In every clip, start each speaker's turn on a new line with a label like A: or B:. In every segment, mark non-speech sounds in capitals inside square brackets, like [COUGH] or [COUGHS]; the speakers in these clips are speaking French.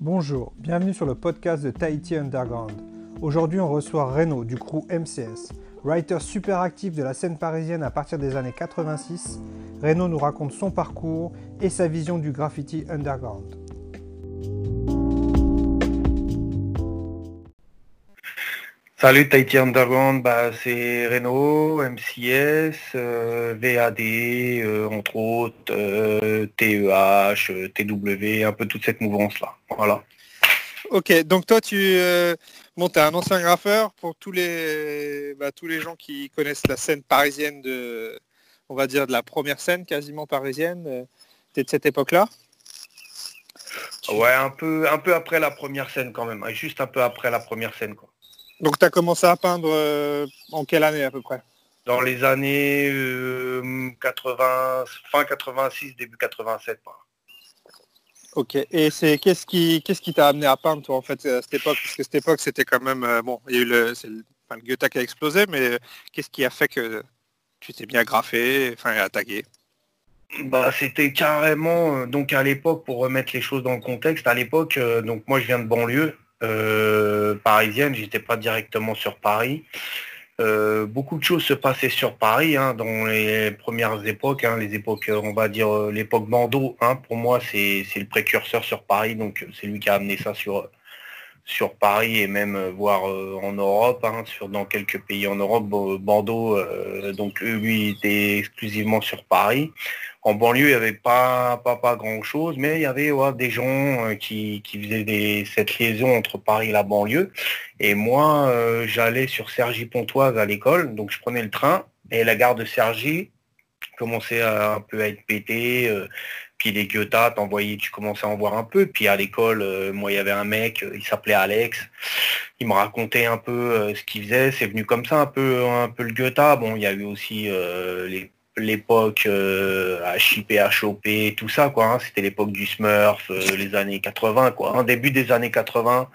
A: Bonjour, bienvenue sur le podcast de Tahiti Underground. Aujourd'hui, on reçoit Renaud du crew MCS. Writer super actif de la scène parisienne à partir des années 86, Renaud nous raconte son parcours et sa vision du graffiti underground.
B: Salut Tahiti Underground, bah, c'est Renault, MCS, euh, VAD, euh, entre autres, TEH, TW, un peu toute cette mouvance-là. Voilà.
A: Ok, donc toi tu es un ancien graffeur pour tous les bah, tous les gens qui connaissent la scène parisienne de on va dire de la première scène quasiment parisienne. Tu es de cette époque-là?
B: Ouais, un peu un peu après la première scène quand même, juste un peu après la première scène quoi.
A: Donc tu as commencé à peindre euh, en quelle année à peu près?
B: Dans les années 80, euh, fin 86, début 87.
A: Ok, et c'est qu'est-ce qui qu'est-ce qui t'a amené à peindre toi en fait à cette époque? Parce que cette époque c'était quand même euh, bon, il y a eu le, le, Goethe qui a explosé, mais qu'est-ce qui a fait que tu t'es bien graffé, enfin à taguer?
B: Bah, c'était carrément donc à l'époque pour remettre les choses dans le contexte à l'époque donc moi je viens de banlieue euh, parisienne, j'étais pas directement sur Paris. Euh, beaucoup de choses se passaient sur Paris hein, dans les premières époques, hein, les époques, on va dire euh, l'époque Bordeaux. Hein, pour moi, c'est le précurseur sur Paris, donc c'est lui qui a amené ça sur, sur Paris et même voir en Europe, sur, dans quelques pays en Europe. Bordeaux, donc lui, était exclusivement sur Paris. En banlieue, il n'y avait pas, pas, pas grand-chose, mais il y avait des gens euh, qui, faisaient cette liaison entre Paris et la banlieue. Et moi, euh, j'allais sur Cergy-Pontoise à l'école, donc je prenais le train, et la gare de Cergy commençait un peu à être pétée. Euh, puis les Goethe, t'envoyais, tu commençais à en voir un peu. Puis à l'école, moi, il y avait un mec, il s'appelait Alex. Il me racontait un peu ce qu'il faisait. C'est venu comme ça, un peu, un peu le Goethe. Bon, il y a eu aussi les l'époque euh, HIP, HOP, tout ça, quoi. Hein. C'était l'époque du Smurf, euh, les années 80, quoi. En début des années 80,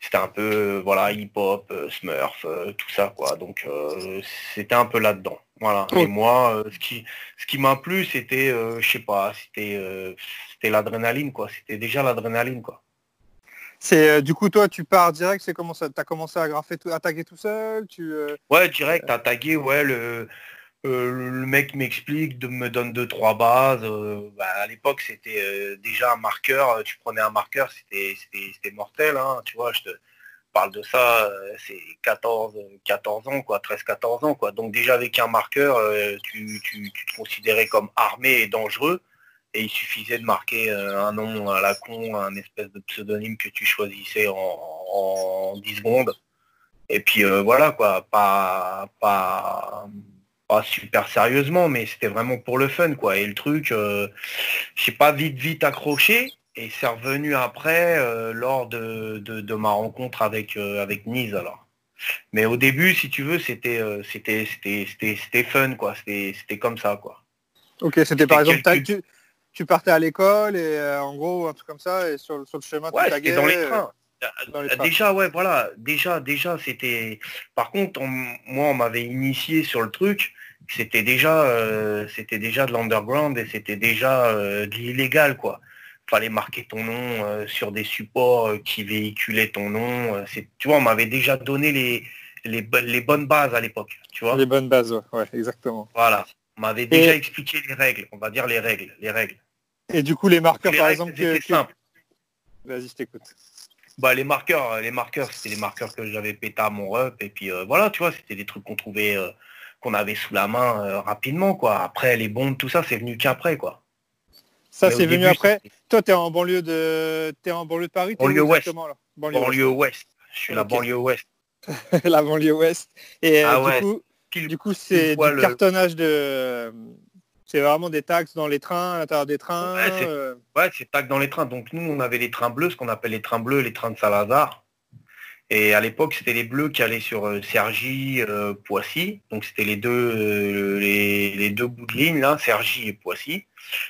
B: c'était un peu, euh, voilà, hip-hop, Smurf, tout ça, quoi. Donc, c'était un peu là-dedans. Voilà. Et moi, ce qui, ce qui m'a plu, c'était, je sais pas, c'était, c'était l'adrénaline, quoi. C'était déjà l'adrénaline, quoi.
A: C'est du coup toi tu pars direct, c'est comment ça as commencé à graffer tout, à taguer tout seul, tu
B: Ouais, direct à taguer ouais le euh, le mec m'explique, me donne deux trois bases. Euh, bah, à l'époque, c'était euh, déjà un marqueur. Tu prenais un marqueur, c'était mortel. Hein, tu vois, je te parle de ça, c'est 14, 14 ans, quoi, 13-14 ans, quoi. Donc déjà avec un marqueur, tu, te considérais comme armé et dangereux. Et il suffisait de marquer un nom à la con, un espèce de pseudonyme que tu choisissais en, en 10 secondes. Et puis voilà quoi, pas, pas, pas super sérieusement, mais c'était vraiment pour le fun, quoi. Et le truc, euh, j'ai pas vite vite accroché, et c'est revenu après euh, lors de, de, ma rencontre avec euh, avec Nice alors. Mais au début, si tu veux, c'était c'était c'était fun, quoi. C'était comme ça, quoi.
A: Ok, c'était par exemple, tu, tu, partais à l'école et en gros un truc comme ça, et sur, sur le chemin,
B: ouais, tu dans les trains. Déjà, ouais, voilà. Déjà, déjà, c'était. Par contre, moi, on m'avait initié sur le truc. C'était déjà, euh, c'était déjà de l'underground et c'était déjà euh, de l'illégal, quoi. Fallait marquer ton nom euh, sur des supports qui véhiculaient ton nom. c'est, tu vois, on m'avait déjà donné les, les, bonnes bases à l'époque, tu vois.
A: Les bonnes bases, ouais, exactement.
B: Voilà. On m'avait déjà expliqué les règles. On va dire les règles, les règles.
A: Et du coup, les marqueurs, par exemple,
B: simple.
A: Vas-y, je t'écoute.
B: Bah, les marqueurs, les marqueurs, c'était les marqueurs que j'avais pété à mon rep. Et puis euh, voilà, tu vois, c'était des trucs qu'on trouvait, euh, qu'on avait sous la main euh, rapidement, quoi. Après, les bombes, tout ça, c'est venu qu'après, quoi.
A: Ça, c'est venu après. Toi, tu es en banlieue de es en banlieue de Paris
B: Banlieue ouest. banlieue, ouest. Je suis la banlieue ouest. [LAUGHS]
A: la banlieue ouest. Et ah du, coup, du coup, c'est du cartonnage de c'est vraiment des taxes dans les trains, à l'intérieur des trains.
B: Euh. Ouais, c'est taxes dans les trains. Donc nous, on avait les trains bleus, ce qu'on appelle les trains bleus, les trains de Salazar. Et à l'époque, c'était les bleus qui allaient sur euh, Sergi, euh, Poissy. Donc c'était les deux les, deux bouts de ligne là, Sergi et Poissy.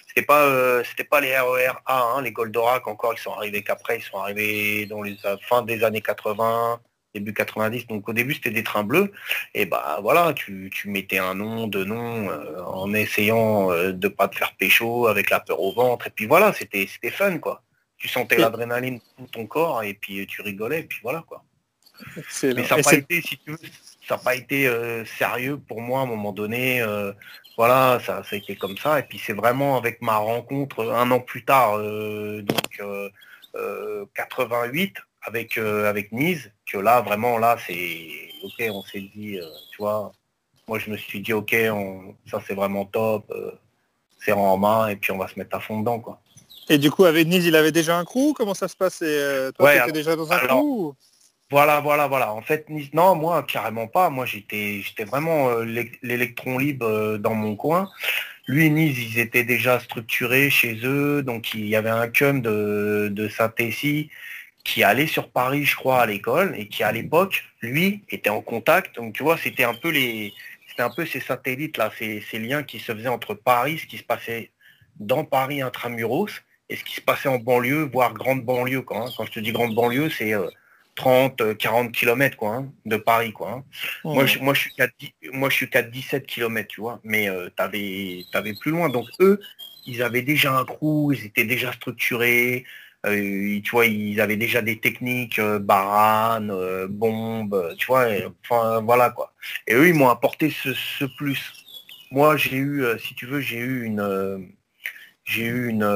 B: C'était pas c'était pas les RER e A, hein, les Goldorak encore, ils sont arrivés qu'après, ils sont arrivés dans les fin des années 80, début 90. Donc au début c'était des trains bleus. Et bah voilà, tu, mettais un nom, deux noms, en essayant de pas te faire pécho avec la peur au ventre. Et puis voilà, c'était fun quoi. Tu sentais l'adrénaline dans ton corps et puis tu rigolais, et puis voilà quoi. Mais ça n'a pas été, si tu veux, ça n'a pas été sérieux pour moi à un moment donné. voilà, ça, ça, a été comme ça. Et puis c'est vraiment avec ma rencontre un an plus tard, donc 88 avec avec Nice, que là vraiment là c'est ok, on s'est dit, tu vois, moi je me suis dit ok, ça c'est vraiment top, c'est en main et puis on va se mettre à fond dedans quoi.
C: Et du coup avec Nice il avait déjà un crew, comment ça se passait Toi tu étais déjà dans un crew
B: voilà, voilà, voilà. En fait, non, moi, carrément pas. Moi, j'étais, j'étais vraiment euh, l'électron libre euh, dans mon coin. Lui et Nice, ils étaient déjà structurés chez eux. Donc, il y avait un cum de, de Saint-Tessie qui allait sur Paris, je crois, à l'école, et qui, à l'époque, lui, était en contact. Donc, tu vois, c'était un peu les, c'était un peu ces satellites là, ces, liens qui se faisaient entre Paris, ce qui se passait dans Paris intramuros, et ce qui se passait en banlieue, voire grande banlieue. Quand, hein. quand je te dis grande banlieue, c'est euh, 30, 40 km quoi, hein, de Paris. Quoi, hein. moi, je, moi, je suis qu'à, moi, je suis 17 km, tu vois, mais euh, tu avais, plus loin. Donc eux, ils avaient déjà un crew, ils étaient déjà structurés, tu vois, ils avaient déjà des techniques, euh, barane, euh, bombes, tu vois, enfin voilà quoi. Et eux, ils m'ont apporté ce, plus. Moi, j'ai eu, si tu veux, j'ai eu une j'ai eu une,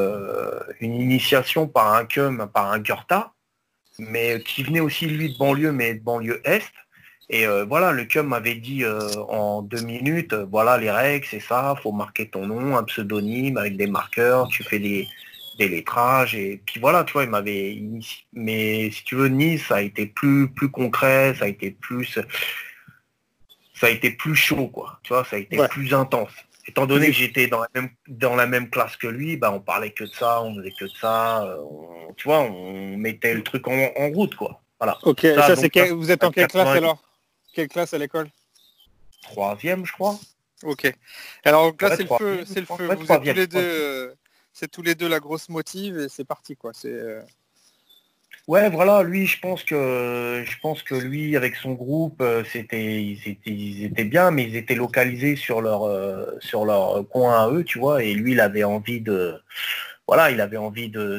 B: initiation par un cum, par un Gurta, mais qui venait aussi lui de banlieue, mais de banlieue est. Et euh, voilà, le CUM m'avait dit euh, en deux minutes, euh, voilà les règles, c'est ça, faut marquer ton nom, un pseudonyme avec des marqueurs, tu fais des, des lettrages, et puis voilà, tu vois, il m'avait initié. Mais si tu veux, Nice, ça a été plus, plus concret, ça a été plus. Ça a été plus chaud, quoi. Tu vois, ça a été plus intense. Étant donné que j'étais dans la même dans la même classe que lui, bah on parlait que de ça, on faisait que de ça, euh, tu vois, on mettait le truc en, route quoi. Voilà.
C: Ok, ça, c'est vous êtes en quelle classe alors? Quelle classe à l'école?
B: Troisième, je crois.
C: Ok. Alors là, c'est le feu, c'est le feu. Vous êtes tous les deux, c'est tous les deux la grosse motive et c'est parti quoi. C'est euh,
B: Ouais, voilà, lui, je pense que je pense que lui, avec son groupe, euh, c'était ils étaient, bien, mais ils étaient localisés sur leur euh, sur leur coin à eux, tu vois, et lui, il avait envie de voilà, il avait envie de,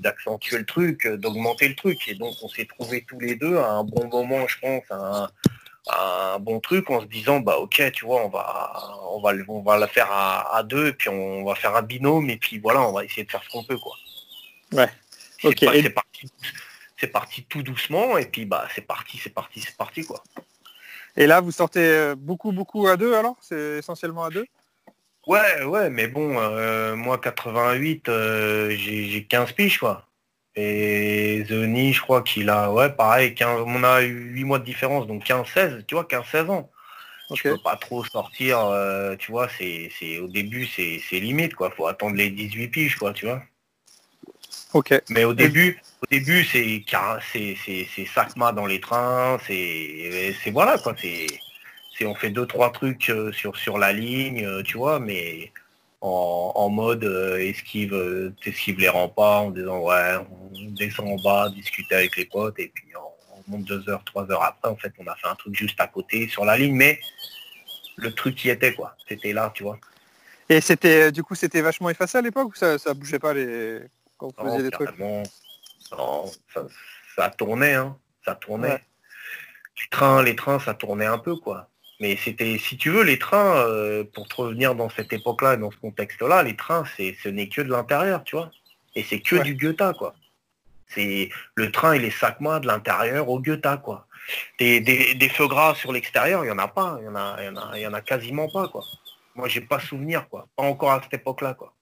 B: d'accentuer le truc, d'augmenter le truc. Et donc on s'est trouvés tous les deux à un bon moment, je pense, bon truc en se disant bah ok, tu vois, on va on va on va la faire à, deux, et puis on va faire un binôme, et puis voilà, on va essayer de faire ce qu'on peut, quoi.
C: Ouais.
B: C'est parti, tout doucement et puis bah c'est parti, c'est parti, c'est parti quoi.
C: Et là vous sortez euh, beaucoup beaucoup à deux alors? C'est essentiellement à deux?
B: Ouais, ouais, mais bon, euh, moi 88, euh, j'ai 15 piges quoi. Et Zoni, je crois qu'il a, ouais, pareil, 15, on a eu 8 mois de différence, donc 15-16, tu vois, 15-16 ans. Je peux pas trop sortir, tu vois, c'est au début, c'est limite, quoi. Faut attendre les 18 piges, quoi, tu vois. Mais au début, au début, c'est c'est Sacma dans les trains, c'est voilà quoi, c'est on fait deux trois trucs euh, sur sur la ligne, euh, tu vois, mais en, mode euh, esquive, t'esquives les remparts en disant ouais, on descend en bas, discuter avec les potes et puis on, monte deux heures, trois heures après, en fait, on a fait un truc juste à côté sur la ligne, mais le truc qui était quoi, c'était là, tu vois.
C: Et c'était du coup c'était vachement effacé à l'époque ou ça, ça bougeait pas les
B: ça, tournait, hein. Ça tournait. train, les trains, ça tournait un peu, quoi. Mais c'était, si tu veux, les trains, euh, pour te revenir dans cette époque-là, dans ce contexte-là, les trains, c'est, ce n'est que de l'intérieur, tu vois. Et c'est que du Goethe, quoi. C'est le train et les sacs de l'intérieur au Goethe, quoi. Des, des, feux gras sur l'extérieur, il n'y en a pas. Il y en a, y en a, y en a quasiment pas, quoi. Moi, j'ai pas souvenir, quoi. Pas encore à cette époque-là, quoi.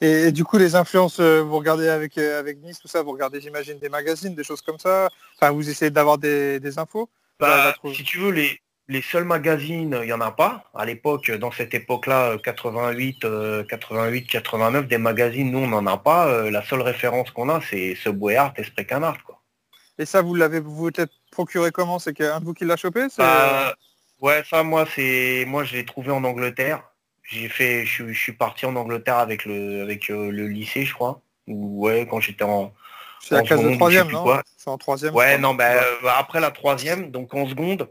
C: Et, du coup, les influences, euh, vous regardez avec, euh, avec Nice, tout ça, vous regardez, j'imagine, des magazines, des choses comme ça. Enfin, vous essayez d'avoir des, infos
B: bah, Si tu veux, les, les seuls magazines, il n'y en a pas. À l'époque, dans cette époque-là, 88, 88, 89, des magazines, nous, on n'en a pas. La seule référence qu'on a, c'est ce Art et Spray Canard. Quoi.
C: Et ça, vous l'avez vous peut-être procuré comment? C'est qu'un de vous qui l'a chopé
B: bah, Ouais, ça, moi, c'est moi, je l'ai trouvé en Angleterre j'ai fait, je, suis parti en Angleterre avec le, avec euh, le lycée, je crois. Ou ouais, quand j'étais en,
A: C'est la classe de troisième, non? C'est en troisième.
B: Ouais, non, ben après la troisième, donc en seconde,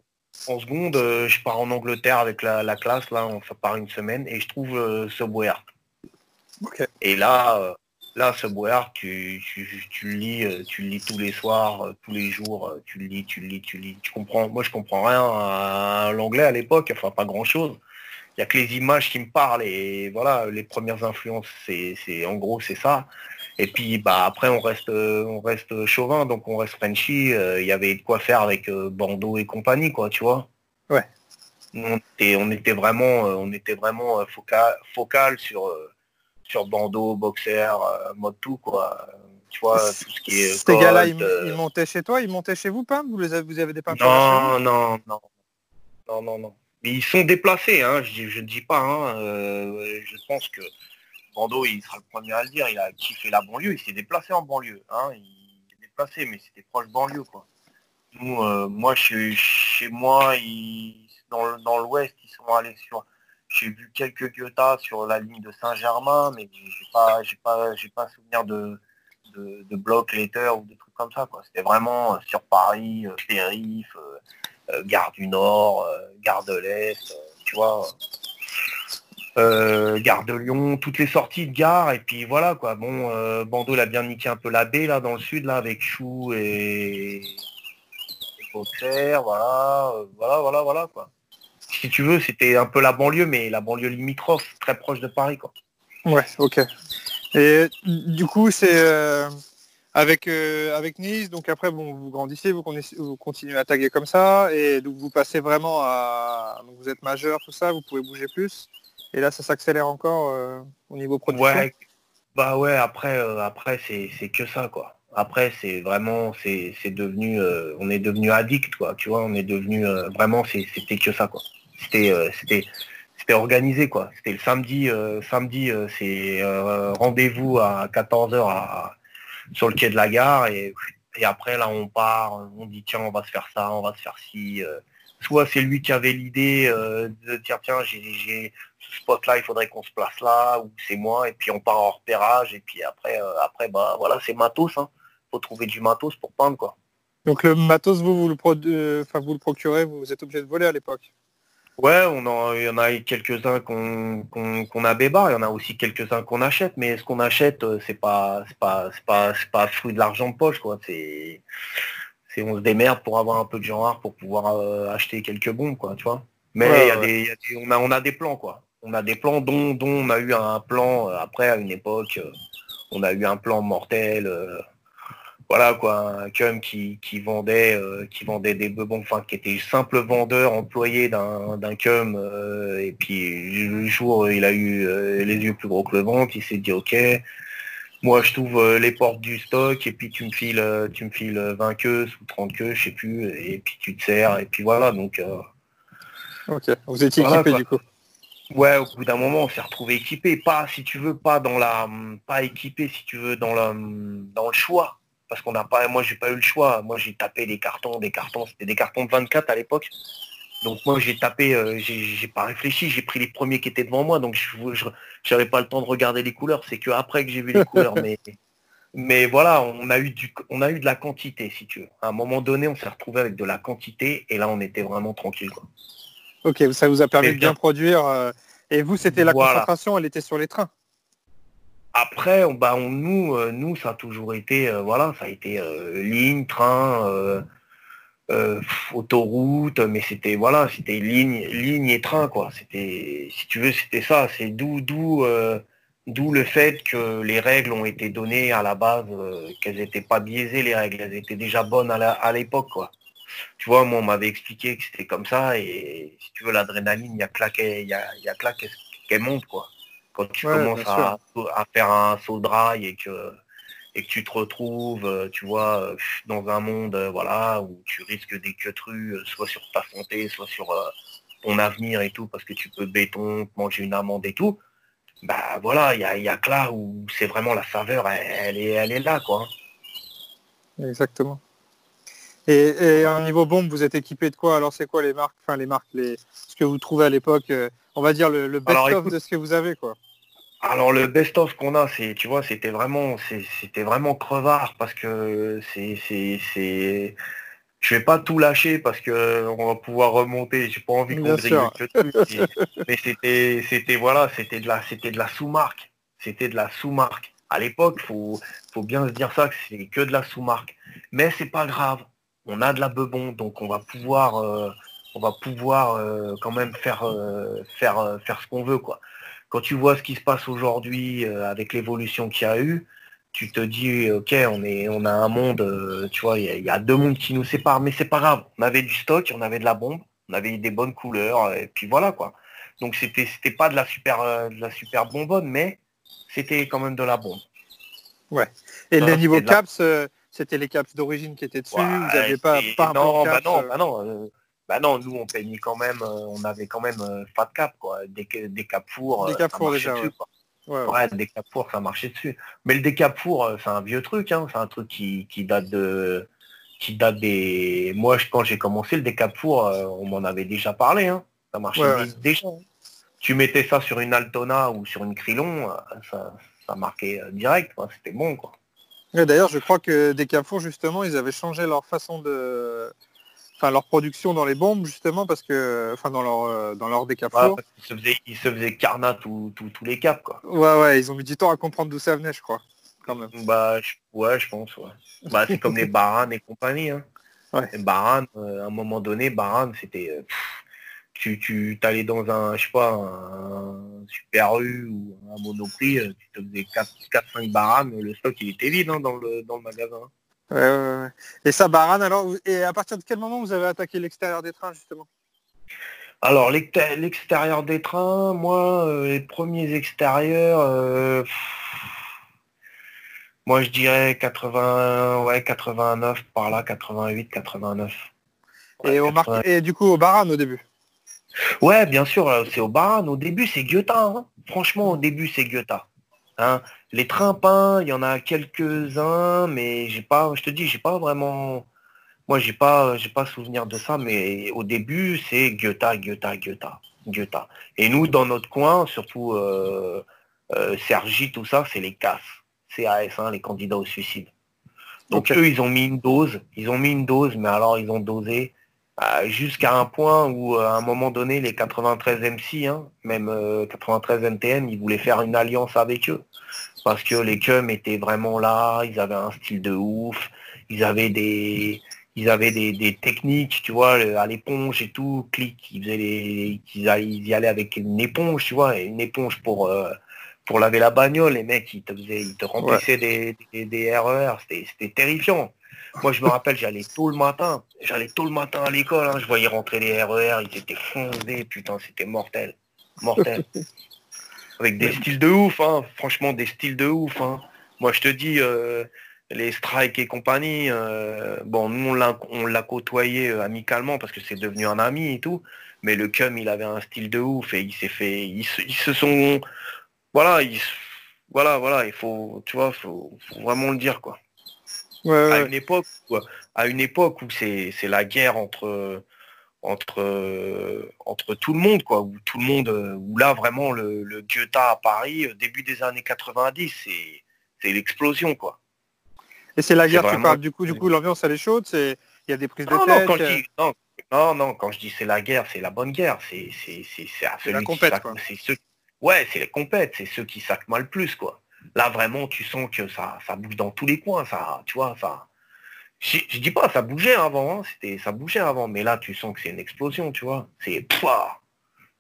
B: en seconde, je pars en Angleterre avec la, classe, là, on part une semaine, et je trouve ce Subway Et là, là, ce tu, tu, tu, le lis, tu le lis tous les soirs, tous les jours, tu le lis, tu le lis, tu lis. Tu comprends. Moi, je comprends rien à l'anglais à l'époque, enfin pas grand chose il n'y a que les images qui me parlent et voilà, les premières influences, c'est en gros c'est ça. Et puis bah après on reste on reste chauvin, donc on reste Frenchy. Euh, il y avait de quoi faire avec euh, Bordeaux et compagnie, quoi, tu vois.
A: Ouais.
B: On était, on était vraiment euh, on était vraiment focal, focal sur sur Bordeaux, boxer, mode tout quoi. Tu vois, tout ce qui est.
A: Ces gars-là, ils, montaient chez toi, ils montaient chez vous, pas vous, les avez, vous avez des peintures
B: Non, non, non. Non, non, non ils sont déplacés, hein, je ne dis pas. Hein, euh, je pense que Bordeaux, il sera le premier à le dire, il a kiffé la banlieue, il s'est déplacé en banlieue. Hein, il s'est déplacé, mais c'était proche banlieue. Quoi. Nous, euh, moi, chez, chez moi, dans, l'ouest, ils sont allés sur. J'ai vu quelques Goethe sur la ligne de Saint-Germain, mais j'ai pas, j'ai pas, j'ai pas souvenir de, de, bloc letter ou de trucs comme ça. C'était vraiment sur Paris, euh, périph', euh, gare du Nord, euh, gare de l'Est, euh, tu vois. Gare de Lyon, toutes les sorties de gare, et puis voilà quoi. Bon, euh, Bando l'a bien niqué un peu la baie là dans le sud là avec Chou et, et voilà, voilà, voilà, voilà quoi. Si tu veux, c'était un peu la banlieue, mais la banlieue limitrophe, très proche de Paris quoi.
A: Ouais, ok. Et du coup, c'est avec, euh, avec Nice, donc après, bon, vous grandissez, vous, vous, continuez à taguer comme ça, et donc vous passez vraiment à... vous êtes majeur, tout ça, vous pouvez bouger plus, et là, ça s'accélère encore euh, au niveau production
B: Ouais, bah ouais, après, euh, après c'est que ça, quoi. Après, c'est vraiment, c'est devenu, on est devenu addict, quoi, tu vois, on est devenu, vraiment, c'était que ça, quoi. C'était c'était organisé, quoi. C'était le samedi, samedi, c'est rendez-vous à 14h à sur le quai de la gare et, et, après là on part, on dit tiens on va se faire ça, on va se faire ci. Euh. soit c'est lui qui avait l'idée euh, de dire tiens j'ai ce spot là, il faudrait qu'on se place là, ou c'est moi, et puis on part en repérage, et puis après, euh, après bah voilà, c'est matos, hein. faut trouver du matos pour peindre quoi.
A: Donc le matos, vous, vous le, vous le procurez, vous êtes obligé de voler à l'époque
B: Ouais, on en, il y en a quelques-uns qu'on qu'on a bébar, il y en a aussi quelques-uns qu'on achète, mais ce qu'on achète, euh, c'est pas c'est pas c'est pas c'est pas fruit de l'argent de poche quoi. C'est c'est on se démerde pour avoir un peu de genre pour pouvoir euh, acheter quelques bombes quoi, tu vois. Mais il y a des, on a on a des plans quoi. On a des plans dont dont on a eu un plan euh, après à une époque, on a eu un plan mortel voilà quoi, un cum qui, vendait euh, qui vendait des bebons, enfin qui était simple vendeur employé d'un cum euh, et puis le jour il a eu euh, les yeux plus gros que le ventre, il s'est dit ok, moi je trouve les portes du stock et puis tu me files tu me files 20 queues ou 30 queues, je sais plus, et puis tu te sers et puis voilà donc
A: Ok, vous étiez équipé du coup.
B: Ouais, au bout d'un moment, on s'est retrouvé équipé. Pas, si tu veux, pas dans la, pas équipé, si tu veux, dans le, dans le choix parce qu'on n'a pas, moi j'ai pas eu le choix. Moi j'ai tapé des cartons, des cartons, c'était des cartons de 24 à l'époque. Donc moi j'ai tapé, euh, j'ai pas réfléchi, j'ai pris les premiers qui étaient devant moi, donc je n'avais pas le temps de regarder les couleurs, c'est que après que j'ai vu les couleurs. mais, mais voilà, on a eu du, on a eu de la quantité, si tu veux. À un moment donné, on s'est retrouvé avec de la quantité et là on était vraiment tranquille.
A: Ok, ça vous a permis de bien, produire. Euh, et vous, c'était la concentration, elle était sur les trains.
B: Après, on, bah, on, nous, euh, nous, ça a toujours été, euh, voilà, ça a été ligne, train, autoroute, mais c'était, voilà, c'était ligne, ligne et train, quoi. C'était, si tu veux, c'était ça. C'est d'où, d'où, d'où le fait que les règles ont été données à la base, qu'elles n'étaient pas biaisées les règles, elles étaient déjà bonnes à l'époque, quoi. Tu vois, moi, on m'avait expliqué que c'était comme ça, et si tu veux, l'adrénaline, il y a que il y a, y a qu'elle monte, quoi quand tu commences à, faire un saut de rail et que, et que tu te retrouves, euh, tu vois, euh, dans un monde euh, voilà, où tu risques des queutrues, soit sur ta santé, soit sur ton avenir et tout, parce que tu peux béton, manger une amende et tout, bah voilà, il y a, que là où c'est vraiment la saveur, elle, est, elle est là, quoi.
A: Exactement. Et, un niveau bombe, vous êtes équipé de quoi? Alors c'est quoi les marques, enfin les marques, les, ce que vous trouvez à l'époque, on va dire le, best-of de ce que vous avez, quoi
B: Alors le best-of qu'on a, c'est, tu vois, c'était vraiment, c'était vraiment crevard parce que c'est, c'est, je vais pas tout lâcher parce que on va pouvoir remonter. J'ai pas envie qu'on grille mais c'était, c'était voilà, c'était de la, c'était de la sous-marque, c'était de la sous-marque. À l'époque, faut, faut bien se dire ça que c'est que de la sous-marque. Mais c'est pas grave. On a de la bebon, donc on va pouvoir, euh, on va pouvoir euh, quand même faire, euh, faire, faire ce qu'on veut, quoi. Quand tu vois ce qui se passe aujourd'hui avec l'évolution qu'il y a eu, tu te dis ok on est on a un monde tu vois il y, a deux mondes qui nous séparent mais c'est pas grave on avait du stock on avait de la bombe on avait des bonnes couleurs et puis voilà quoi. Donc c'était c'était pas de la super de la super bonbonne mais c'était quand même de la bombe.
A: Ouais. Et les niveaux caps c'était les caps d'origine qui étaient dessus vous n'aviez pas, pas
B: non, bah non, bah non bah non, nous on peignait quand même, euh, on avait quand même euh, pas de cap quoi, des, des capours.
A: Des capours déjà.
B: Dessus, ouais. des capours ça marchait dessus. Mais le décapour, euh, c'est un vieux truc, hein, c'est un truc qui, date de, qui date des. Moi quand j'ai commencé le décapour, on m'en avait déjà parlé, hein. ça marchait déjà. Tu mettais ça sur une Altona ou sur une Crillon, ça, ça marquait direct, c'était bon quoi.
A: D'ailleurs, je crois que des justement, ils avaient changé leur façon de, leur production dans les bombes justement parce que enfin dans leur euh, dans leur décapo.
B: ils se faisaient ils se faisaient carnat tous les caps quoi.
A: Ouais ouais ils ont mis du temps à comprendre d'où ça venait je crois quand même.
B: Bah je, ouais je pense ouais. Bah c'est comme les [LAUGHS] Baran et compagnie hein. Ouais. Baran euh, à un moment donné Baran c'était euh, tu tu t'allais dans un je sais pas un super U ou un monoprix tu te faisais 4 4 5 Baran le stock il était vide hein, dans le dans le magasin.
A: Et ça, Baran, alors, et à partir de quel moment vous avez attaqué l'extérieur des trains, justement?
B: Alors, l'extérieur des trains, moi, euh, les premiers extérieurs, euh, moi, je dirais 80, ouais, 89, par là, 88, 89.
A: et, au et du coup, au Baran, au début?
B: Ouais, bien sûr, c'est au Baran. Au début, c'est Goethe. Hein. Franchement, au début, c'est Goethe. Hein. Les trains peints, il y en a quelques-uns, mais j'ai pas, je te dis, j'ai pas vraiment, moi j'ai pas, j'ai pas souvenir de ça, mais au début c'est Goethe, Goethe, Goethe, Goethe. Et nous dans notre coin, surtout euh, euh, Sergi, tout ça, c'est les CAS, CAS, hein, les candidats au suicide. Donc eux, ils ont mis une dose, ils ont mis une dose, mais alors ils ont dosé euh, jusqu'à un point où à un moment donné, les 93 MC, hein, même 93 NTN, ils voulaient faire une alliance avec eux parce que les cums étaient vraiment là, ils avaient un style de ouf, ils avaient des ils avaient des, techniques, tu vois, à l'éponge et tout, clic, ils faisaient les, ils, y allaient avec une éponge, tu vois, une éponge pour euh, pour laver la bagnole, les mecs, ils te faisaient, ils te remplissaient des, des, RER, e c'était terrifiant. Moi, je me rappelle, j'allais tôt le matin, j'allais tôt le matin à l'école, hein, je voyais rentrer les RER, ils étaient fondés, putain, c'était mortel, mortel. [LAUGHS] avec des styles de ouf, hein. franchement des styles de ouf. Hein. Moi je te dis, euh, les strikes et compagnie, euh, bon nous on l'a côtoyé euh, amicalement parce que c'est devenu un ami et tout, mais le cum il avait un style de ouf et il s'est fait, ils, se sont, voilà, voilà, voilà, il faut, tu vois, faut, vraiment le dire quoi. À une époque, à une époque où c'est la guerre entre entre, entre tout le monde, quoi, où tout le monde, euh, où là vraiment le, le Goethe à Paris, euh, début des années 90, c'est l'explosion, quoi.
A: Et c'est la guerre, tu parles, du coup, du coup, l'ambiance elle est chaude, c'est il y a des prises de tête.
B: Non, quand je dis, non, non, quand je dis c'est la guerre, c'est la bonne guerre, c'est
A: c'est la compète,
B: C'est ceux, ouais, c'est les compètes, c'est ceux qui sacent mal plus, quoi. Là vraiment, tu sens que ça, bouge dans tous les coins, ça, tu vois, ça je, dis pas, ça bougeait avant, hein, c'était, ça bougeait avant, mais là tu sens que c'est une explosion, tu vois. C'est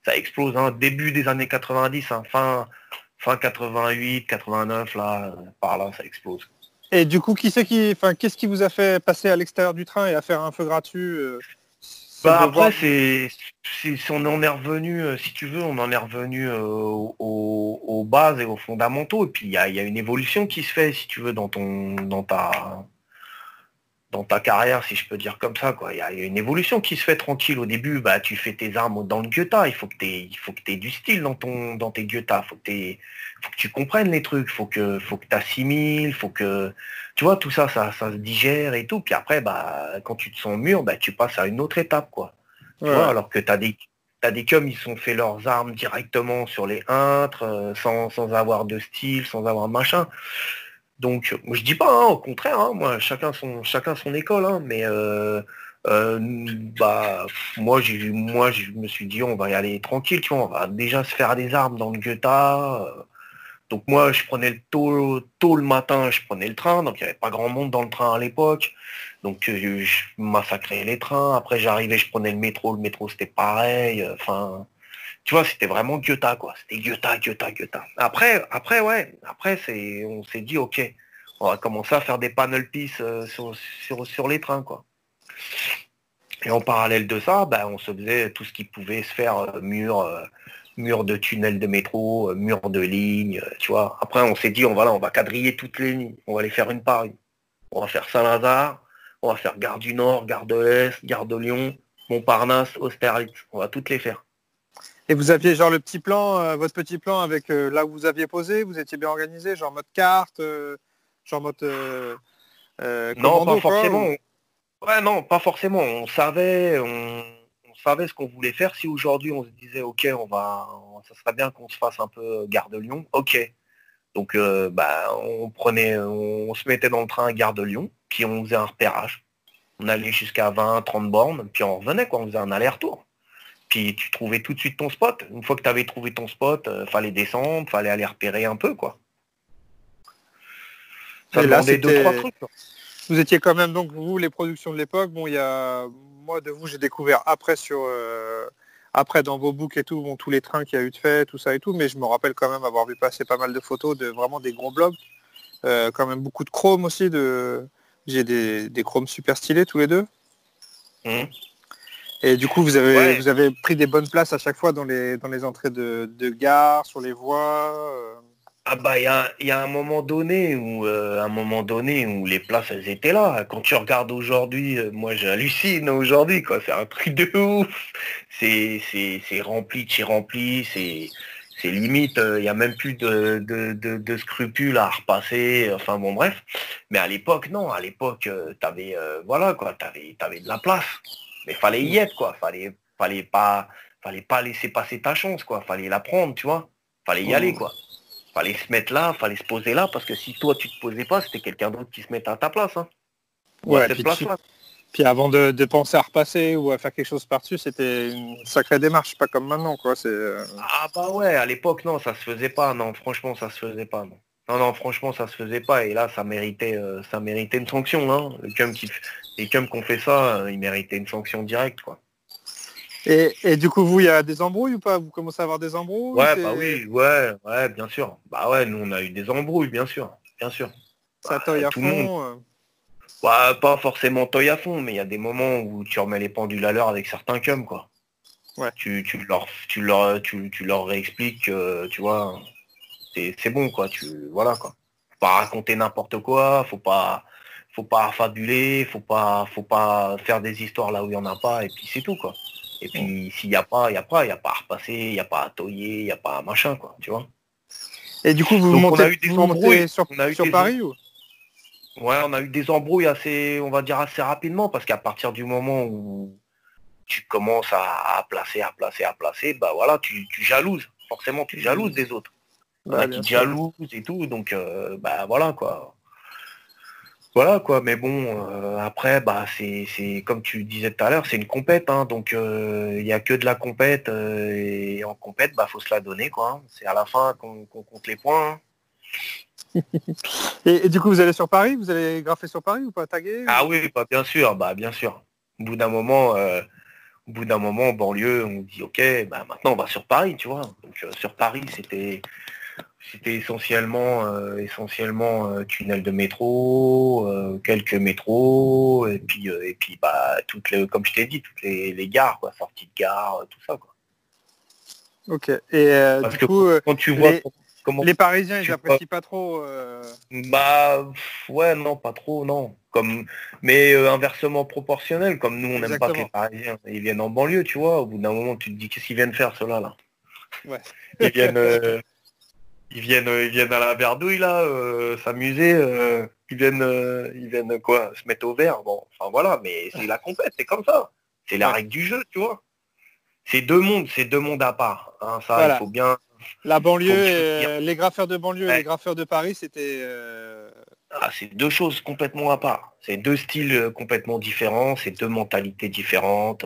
B: ça explose, hein, début des années 90, hein, fin, fin 88, 89, là, par là, ça explose.
A: Et du coup, qui c'est qui, qu'est-ce qui vous a fait passer à l'extérieur du train et à faire un feu gratuit euh,
B: bah après, c'est, si, on en est revenu, euh, si tu veux, on en est revenu euh, aux, bases et aux fondamentaux. Et puis il y a, y a, une évolution qui se fait, si tu veux, dans ton, dans ta, dans ta carrière, si je peux dire comme ça. Quoi. Il y, a une évolution qui se fait tranquille. Au début, bah, tu fais tes armes dans le Goethe. Il faut que tu aies du style dans, ton, dans tes. Il faut, que faut que tu comprennes les trucs. Il faut que, faut que tu assimiles. Faut que, tu vois, tout ça, ça, ça, se digère et tout. Puis après, bah, quand tu te sens mûr, bah, tu passes à une autre étape. Quoi. alors que tu as des, T'as des cums, ils sont fait leurs armes directement sur les intres, euh, sans, sans, avoir de style, sans avoir de machin. Donc, je dis pas, hein, au contraire, hein, moi, chacun son, chacun son école, hein, mais euh, euh, bah, moi, j'ai, moi, je me suis dit, on va y aller tranquille, tu vois, on va déjà se faire des armes dans le Goethe. Donc moi, je prenais le tôt, tôt le matin, je prenais le train, donc il n'y avait pas grand monde dans le train à l'époque. Donc je, je massacrais les trains. Après, j'arrivais, je prenais le métro. Le métro, c'était pareil. Enfin, tu vois, c'était vraiment Goethe, quoi. C'était Goethe, Goethe, Goethe. Après, après, ouais. Après, c'est, on s'est dit, ok, on va commencer à faire des panel pieces sur, sur, sur, les trains, quoi. Et en parallèle de ça, ben, on se faisait tout ce qui pouvait se faire, euh, mur, euh, mur de tunnel de métro, euh, mur de ligne, tu vois. Après, on s'est dit, on va là, on va quadriller toutes les lignes. On va les faire une par une. On va faire Saint-Lazare, on va faire Gare du Nord, Gare de l'Est, Gare de Lyon, Montparnasse, Austerlitz. On va toutes les faire.
A: Et vous aviez genre le petit plan, euh, votre petit plan avec euh, là où vous aviez posé, vous étiez bien organisé, genre mode carte, euh, genre mode.
B: non, pas forcément. Ouais, non, pas forcément. On savait, on, on savait ce qu'on voulait faire. Si aujourd'hui on se disait, ok, on va, ça serait bien qu'on se fasse un peu Gare de Lyon, ok. Donc, bah, on prenait, on se mettait dans le train à Gare de Lyon puis on faisait un repérage. On allait jusqu'à 20, 30 bornes, puis on revenait, quoi, on faisait un aller-retour. Puis tu trouvais tout de suite ton spot. Une fois que tu avais trouvé ton spot, euh, fallait descendre, fallait aller repérer un peu, quoi.
A: Ça là, deux, trois trucs. Vous étiez quand même, donc, vous, les productions de l'époque, bon, il y a... Moi, de vous, j'ai découvert après sur... Euh, après, dans vos books et tout, bon, tous les trains qu'il y a eu de fait, tout ça et tout, mais je me rappelle quand même avoir vu passer pas mal de photos de vraiment des gros blogs. Euh, quand même beaucoup de chrome aussi, de, j'ai des, des, chromes super stylés tous les deux. Mmh. Et du coup, vous avez, vous avez pris des bonnes places à chaque fois dans les, dans les entrées de, de gare, sur les voies. Euh.
B: Ah bah il y a, y a, un moment donné où euh, un moment donné où les places elles étaient là. Quand tu regardes aujourd'hui, euh, moi j'hallucine aujourd'hui quoi. C'est un truc de ouf. C'est c'est rempli, tu rempli, c'est c'est limite, il euh, n'y a même plus de, de, scrupules à repasser, enfin bon bref. Mais à l'époque, non, à l'époque, tu avais, euh, voilà, quoi, avais, avais de la place. Mais fallait y être, quoi. Fallait, fallait pas, fallait pas laisser passer ta chance, quoi. Fallait la prendre, tu vois. Fallait y aller, quoi. Fallait se mettre là, fallait se poser là, parce que si toi tu te posais pas, c'était quelqu'un d'autre qui se mettait à ta place. Hein.
A: Ouais, place -là. Puis avant de, penser à repasser ou à faire quelque chose par-dessus, c'était une sacrée démarche, pas comme maintenant, quoi. C'est. Euh,
B: ah bah ouais, à l'époque, non, ça se faisait pas. Non, franchement, ça se faisait pas. Non, non, non franchement, ça se faisait pas. Et là, ça méritait, euh, ça méritait une sanction. Hein. Les cums qui, les ont fait ça, euh, ils méritaient une sanction directe, quoi.
A: Et, et, du coup, vous, il y a des embrouilles ou pas? Vous commencez à avoir des embrouilles?
B: Ouais, bah oui, ouais, ouais, bien sûr. Bah ouais, nous, on a eu des embrouilles, bien sûr, bien sûr.
A: Ça bah, à fond.
B: Bah, pas forcément toy à fond, mais il y a des moments où tu remets les pendules à l'heure avec certains cums, quoi. Ouais. Tu, tu, leur, tu, leur, tu, tu leur réexpliques, tu vois, c'est bon, quoi. Tu, voilà, quoi. Faut pas raconter n'importe quoi, faut pas, faut pas fabuler, faut pas, faut pas faire des histoires là où il n'y en a pas, et puis c'est tout, quoi. Et puis s'il n'y a pas, il n'y a pas, il n'y a pas à repasser, il n'y a pas à toyer, il n'y a pas à machin, quoi, tu vois.
A: Et du coup, vous, montez, on a eu des embrouilles sur, sur Paris ou?
B: Ouais, on a eu des embrouilles assez, on va dire assez rapidement, parce qu'à partir du moment où tu commences à, placer, à placer, à placer, bah voilà, tu, jalouses. Forcément, tu jalouses des autres. Bah, tu jalouses et tout, donc euh, bah voilà quoi. Voilà quoi, mais bon, euh, après, bah c'est comme tu disais tout à l'heure, c'est une compète, hein, donc euh, il n'y a que de la compète, et en compète, bah faut se la donner quoi. Hein. C'est à la fin qu'on compte les points. Hein. [LAUGHS]
A: et, du coup, vous allez sur Paris? Vous allez graffer sur Paris ou pas taguer
B: Ah oui, bah, bien sûr, bah bien sûr. Au bout d'un moment, au bout d'un moment, en banlieue, on dit ok, bah maintenant on va sur Paris, tu vois. Donc euh, sur Paris, c'était c'était essentiellement euh, essentiellement tunnel de métro, quelques métros, et puis et puis bah toutes les comme je t'ai dit, toutes les, gares, quoi, sorties de gare, tout ça quoi.
A: Ok. Et du coup,
B: quand tu vois
A: les Parisiens, ils n'apprécient pas... trop. Euh,
B: bah ouais, non, pas trop, non. Comme, mais euh, inversement proportionnel, comme nous, on n'aime pas que les Parisiens. Ils viennent en banlieue, tu vois. Au bout d'un moment, tu te dis qu'est-ce qu'ils viennent faire, ceux-là, là? Ouais. Ils viennent, euh, ils viennent, ils viennent à la verdouille là, s'amuser. ils viennent, ils viennent quoi, se mettre au vert. Bon, enfin voilà, mais c'est la compète, c'est comme ça. C'est la règle du jeu, tu vois. c'est deux mondes, c'est deux mondes à part. Hein, ça, il faut bien.
A: La banlieue, les graffeurs de banlieue et les graffeurs de Paris, c'était.
B: Ah, c'est deux choses complètement à part. C'est deux styles complètement différents, c'est deux mentalités différentes.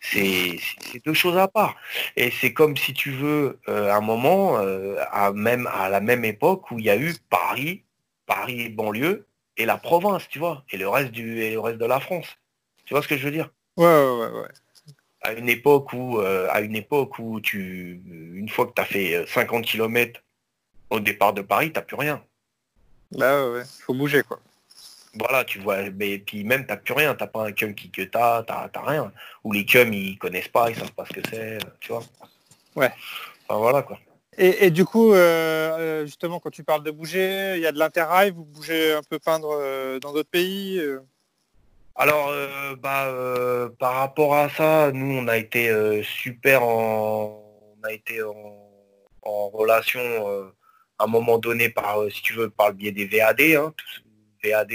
B: C'est deux choses à part. Et c'est comme si tu veux, un moment, à, même, à la même époque où il y a eu Paris, Paris et banlieue, et la province, tu vois, et le reste du et le reste de la France. Tu vois ce que je veux dire?
A: Ouais, ouais, ouais.
B: À une époque où, euh, à une époque où tu, une fois que tu as fait 50 euh, km au départ de Paris, t'as plus rien.
A: Bah ouais, faut bouger quoi.
B: Voilà, tu vois, mais puis même t'as plus rien, t'as pas un cum qui que t'as, t'as rien. Ou les cums ils connaissent pas, ils savent pas ce que c'est, tu vois.
A: Ouais.
B: Enfin voilà quoi.
A: Et, du coup, euh, euh, justement, quand tu parles de bouger, il y a de l'interrail, vous bougez un peu peindre euh, dans d'autres pays
B: Alors, bah, par rapport à ça, nous, on a été super en, on a été en, relation à un moment donné par, si tu veux, par le biais des VAD, hein, VAD,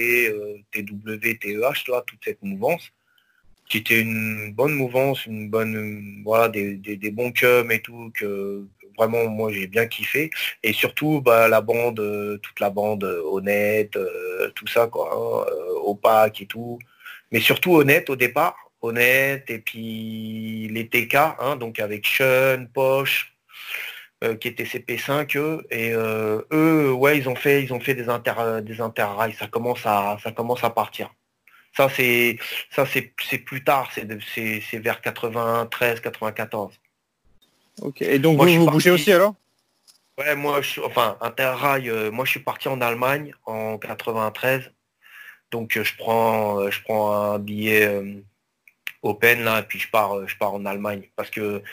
B: TW, TEH, toi, toute cette mouvance. Qui était une bonne mouvance, une bonne, voilà, des, bons cums et tout, que, vraiment moi j'ai bien kiffé. Et surtout bah, la bande euh, toute la bande euh, honnête euh, tout ça quoi hein, opaque et tout. Mais surtout honnête au départ honnête et puis les TK hein, donc avec Sean Poche qui était CP5 eux et eux ouais ils ont fait ils ont fait des inter des interrails ça commence à ça commence à partir ça c'est ça c'est plus tard c'est vers 93 94
A: Ok. Et donc vous, vous bougez aussi alors?
B: Ouais, moi, je suis, enfin, Interrail, euh, moi je suis parti en Allemagne en 93. Donc euh, je prends, euh, je prends un billet open là, et puis je pars, je pars en Allemagne. Parce que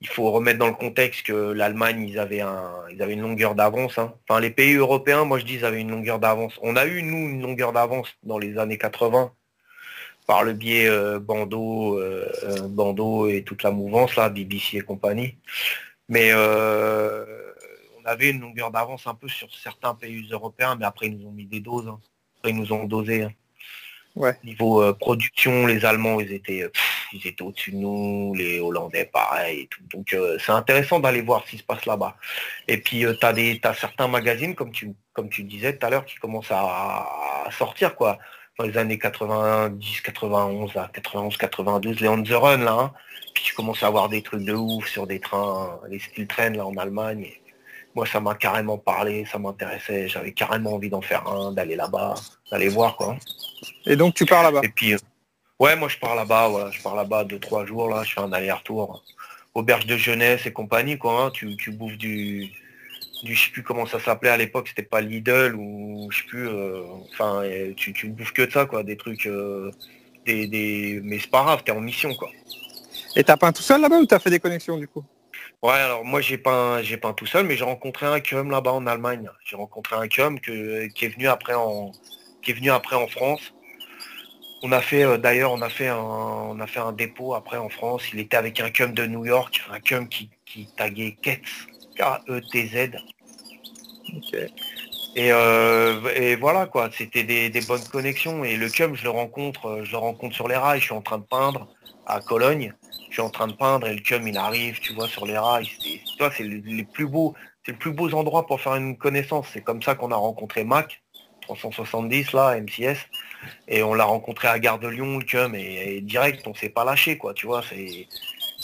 B: il faut remettre dans le contexte que l'Allemagne, ils avaient ils avaient une longueur d'avance. Hein. Enfin, les pays européens, moi je dis, ils avaient une longueur d'avance. On a eu, nous, une longueur d'avance dans les années 80 par le biais euh, Bando, euh, euh, et toute la mouvance, là, BBC et compagnie. Mais on avait une longueur d'avance un peu sur certains pays européens, mais après ils nous ont mis des doses. Hein. Après ils nous ont dosé. Hein. Niveau production, les Allemands, ils étaient, ils étaient au-dessus de nous, les Hollandais, pareil. Et tout. Donc c'est intéressant d'aller voir ce qui se passe là-bas. Et puis tu as, des, as certains magazines, comme tu, comme tu disais tout à l'heure, qui commencent à, sortir. quoi dans les années 90, 91, 91, 92, les on the run là. Hein. Puis tu commences à avoir des trucs de ouf sur des trains, les steel trains là en Allemagne. moi ça m'a carrément parlé, ça m'intéressait, j'avais carrément envie d'en faire un, d'aller là-bas, d'aller voir quoi.
A: Et donc tu pars là-bas
B: Et puis euh, ouais moi je pars là-bas, voilà, je pars là-bas deux, trois jours là, je fais un aller-retour. Auberge de jeunesse et compagnie quoi, hein. tu, tu bouffes du du je sais plus comment ça s'appelait à l'époque, c'était pas Lidl ou je sais plus, euh, enfin tu, tu bouffes que de ça quoi, des trucs, euh, des, des, mais c'est pas grave, t'es en mission quoi.
A: Et t'as peint tout seul là-bas ou t'as fait des connexions du coup?
B: Ouais alors moi j'ai peint j'ai peint tout seul mais j'ai rencontré un cum là-bas en Allemagne. J'ai rencontré un cum que, qui est venu après en qui est venu après en France. On a fait euh, d'ailleurs on a fait un on a fait un dépôt après en France. Il était avec un cum de New York, un cum qui, qui taguait Ketz K-E-T-Z. Euh, et, voilà quoi, c'était des, bonnes connexions. Et le cum, je le rencontre, euh, je le rencontre sur les rails. Je suis en train de peindre à Cologne. Je suis en train de peindre et le cum il arrive, tu vois, sur les rails. C'est, c'est les, plus beaux, c'est le plus beau endroit pour faire une connaissance. C'est comme ça qu'on a rencontré Mac 370 là, MCS, et on l'a rencontré à Gare de Lyon, le cum, et, et direct, on s'est pas lâché quoi, tu vois. C'est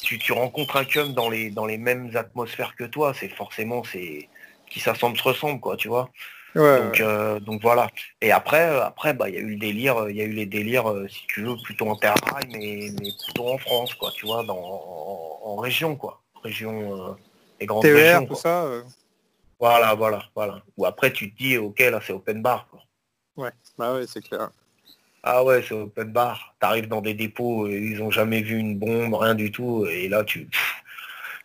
B: tu, rencontres un cum dans les, dans les mêmes atmosphères que toi, c'est forcément c'est qui s'assemble se ressemble, quoi, tu vois. donc, euh, donc voilà. Et après, euh, après, bah, il y a eu le délire, il y a eu les délires, euh, si tu veux, plutôt en terre mais, mais plutôt en France, quoi, tu vois, dans, en, région, quoi. Région, et grandes régions.
A: tout ça.
B: Voilà, voilà, voilà. Ou après, tu te dis, ok, là, c'est open bar, quoi.
A: Ouais, bah ouais, c'est clair.
B: Ah ouais, c'est open bar. Tu arrives dans des dépôts, ils n'ont jamais vu une bombe, rien du tout. Et là, tu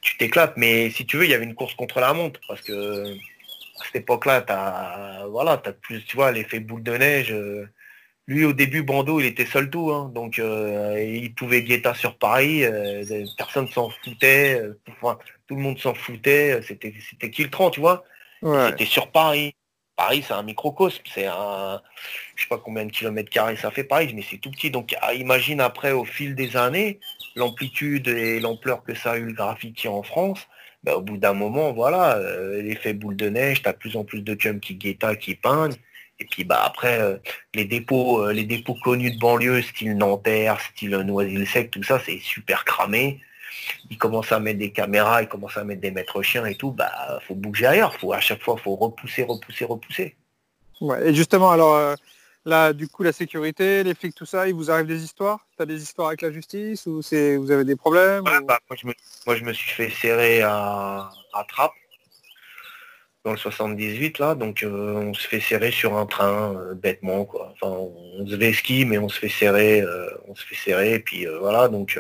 B: tu t'éclates. Mais si tu veux, il y avait une course contre la montre. Parce que à cette époque-là, tu as, voilà, as plus, tu vois, l'effet boule de neige. Lui, au début, Bando, il était seul tout. Hein. donc, euh, il pouvait guetter sur Paris. Euh, personne s'en foutait. Tout le monde s'en foutait. C'était qui le 30, tu vois C'était sur Paris. Paris, c'est un microcosme, c'est un, je sais pas combien de kilomètres carrés ça fait Paris, mais c'est tout petit. Donc ah, imagine après, au fil des années, l'amplitude et l'ampleur que ça a eu le graffiti en France. Ben, au bout d'un moment, voilà, euh, l'effet boule de neige, tu as de plus en plus de chums qui guetta, qui peignent. Et puis bah après, euh, les dépôts, euh, les dépôts connus de banlieue, style Nanterre, style Noisy-le-Sec, tout ça, c'est super cramé. Ils commencent à mettre des caméras, ils commencent à mettre des maîtres chiens et tout, bah faut bouger ailleurs, faut à chaque fois faut repousser, repousser, repousser.
A: Ouais, et justement, alors euh, là, du coup, la sécurité, les flics, tout ça, il vous arrive des histoires? Tu as des histoires avec la justice ou c'est vous avez des problèmes
B: bah, moi, je me, suis fait serrer à, à Trappes dans le 78 là, donc euh, on se fait serrer sur un train euh, bêtement quoi. Enfin on se fait ski mais on se fait serrer, on se fait serrer et puis voilà donc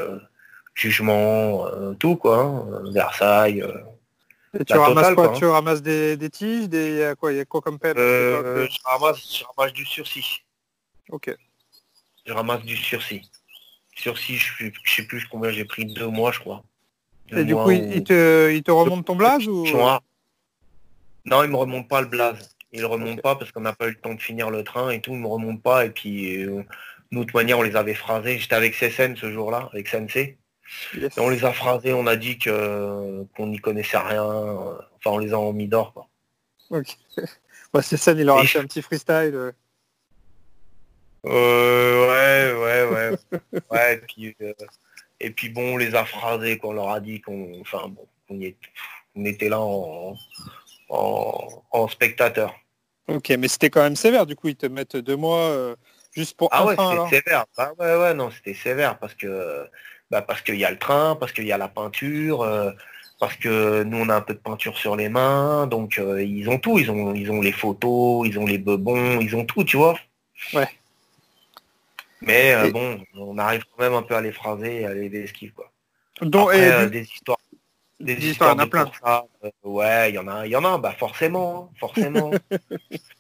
B: jugement, euh, tout quoi, hein, Versailles. Euh,
A: tu ramasses quoi, Tu ramasses des, tiges, des quoi, il y a quoi comme peine
B: euh, je, ramasse, du sursis.
A: Ok.
B: Je ramasse du sursis. Sursis, je, je sais plus combien j'ai pris, deux mois je crois.
A: et du coup, il, te, il te remonte ton blaze ou?
B: Non, il me remonte pas le blaze. Il remonte pas parce qu'on n'a pas eu le temps de finir le train et tout, il me remonte pas et puis nous de toute manière on les avait phrasés. J'étais avec CSN ce jour-là, avec Sensei on les a phrasés, on a dit que qu'on n'y connaissait rien. Enfin, on les a mis d'or, quoi.
A: Ok. [LAUGHS] c'est ça, il leur a fait un petit freestyle. Euh.
B: Euh, ouais, ouais, ouais. [LAUGHS] ouais, et puis, euh, et puis bon, on les a phrasés, qu'on leur a dit qu'on, enfin bon, on, était là en, en, spectateur.
A: Ok, mais c'était quand même sévère. Du coup, ils te mettent deux mois juste pour.
B: Ah ouais, c'était sévère. Bah ouais, ouais, non, c'était sévère parce que bah parce qu'il y a le train, parce qu'il y a la peinture, euh, parce que nous on a un peu de peinture sur les mains, donc euh, ils ont tout, ils ont, ils ont les photos, ils ont les bebons, ils ont tout, tu vois.
A: Ouais.
B: Mais euh, bon, on arrive quand même un peu à les phraser à les esquiver quoi.
A: Donc,
B: des histoires. Des, histoires, de plein. ouais, il y en a, il y en a, bah forcément, forcément. [LAUGHS]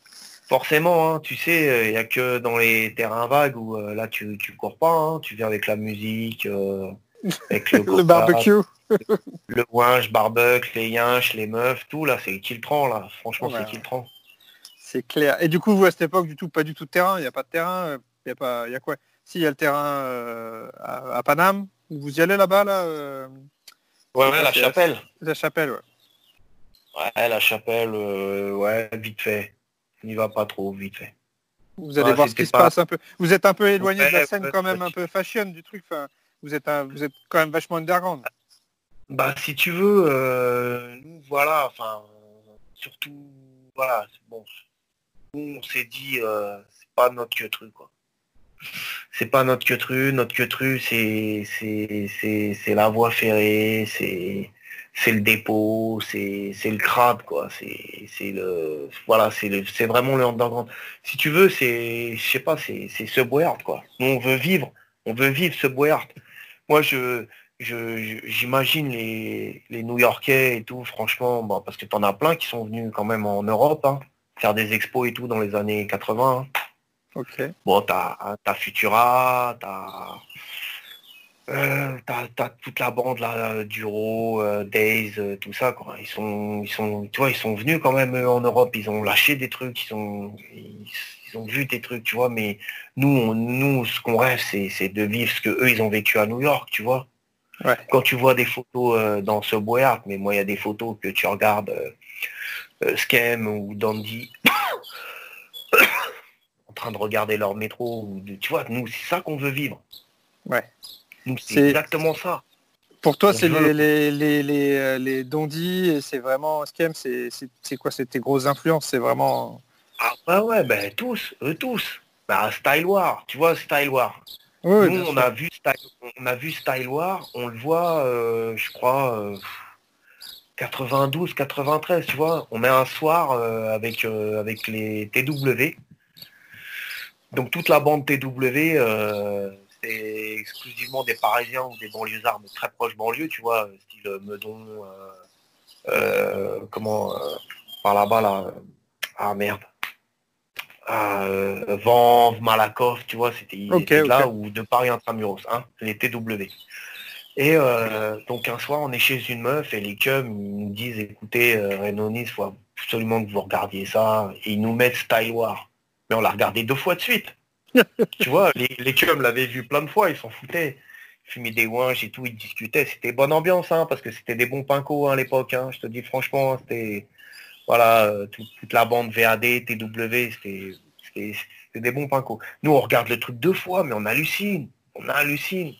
B: forcément, hein, tu sais, il n'y a que dans les terrains vagues où euh, là tu, tu cours pas, hein, tu viens avec la musique, euh, avec
A: le, [LAUGHS] barbecue.
B: le ouinge, barbecue, les yinches, les meufs, tout là, c'est qui le prend là. Franchement, c'est qui le prend.
A: C'est clair. Et du coup, vous à cette époque, du tout, pas du tout de terrain, il n'y a pas de terrain, il y a pas. Il y a quoi? Si il y a le terrain euh, à, Paname, vous y allez là-bas là,
B: Ouais, ouais la chapelle.
A: La chapelle, ouais.
B: Ouais, la chapelle, ouais, vite fait n'y va pas trop vite fait.
A: Vous allez voir ce qui se passe un peu. Vous êtes un peu éloigné de la scène quand même, un peu fashion du truc. Enfin, vous êtes vous êtes quand même vachement underground.
B: Bah si tu veux, euh, nous voilà, enfin surtout voilà, bon, nous on s'est dit euh, c'est pas notre que truc quoi. C'est pas notre que notre que c'est c'est c'est la voie ferrée, c'est c'est le dépôt, c'est le crade, quoi. C'est le voilà, c'est c'est vraiment le underground. Si tu veux, c'est je sais pas, c'est c'est ce boyard, quoi. Nous on veut vivre, on veut vivre ce boyard. Moi je j'imagine les, les New-Yorkais et tout, franchement, bon, parce que tu en as plein qui sont venus quand même en Europe, hein, faire des expos et tout dans les années 80. Hein.
A: Ok.
B: Bon, t'as as Futura, t'as euh, t'as, toute la bande là, Duro, euh, Days, euh, tout ça quoi. Ils sont, ils sont, tu vois, ils sont venus quand même en Europe. Ils ont lâché des trucs, ils ont, ils, ont vu des trucs, tu vois. Mais nous, nous, ce qu'on rêve, c'est, de vivre ce que eux, ils ont vécu à New York, tu vois. Quand tu vois des photos dans ce boyard, mais moi, il y a des photos que tu regardes Scam ou Dandy [COUGHS] en train de regarder leur métro. Ou tu vois, nous, c'est ça qu'on veut vivre.
A: Ouais
B: c'est exactement ça.
A: Pour toi, c'est les, les, les, les, euh, les Dondi et c'est vraiment Scam, c'est quoi C'est tes grosses influences C'est vraiment.
B: Ah bah ouais, ben tous, eux tous. Bah, Style War, tu vois Style War? Nous, on a, vu Style, on a vu Style War, on le voit, euh, je crois, 92, euh, 93, tu vois. On met un soir avec, avec les TW. Donc toute la bande TW, c'est exclusivement des Parisiens ou des banlieusards, mais très proches banlieue, tu vois, style Meudon, euh, euh, comment, euh, par là-bas, là, ah merde, Vanves, Malakoff, tu vois, c'était là ou de Paris intramuros, hein, les TW. Et donc un soir, on est chez une meuf et les cums nous disent, écoutez, Renonis, faut, absolument que vous regardiez ça. Et ils nous mettent Style War. Mais on l'a regardé deux fois de suite. [LAUGHS] tu vois, les, les l'avaient vu plein de fois, ils s'en foutaient. Ils fumaient des ouinges et tout, ils discutaient. C'était bonne ambiance, hein, parce que c'était des bons pincos hein, à l'époque. Hein. Je te dis franchement, c'était voilà, euh, toute, toute la bande VAD, TW, c'était c'était des bons pincos. Nous, on regarde le truc deux fois, mais on hallucine. On hallucine.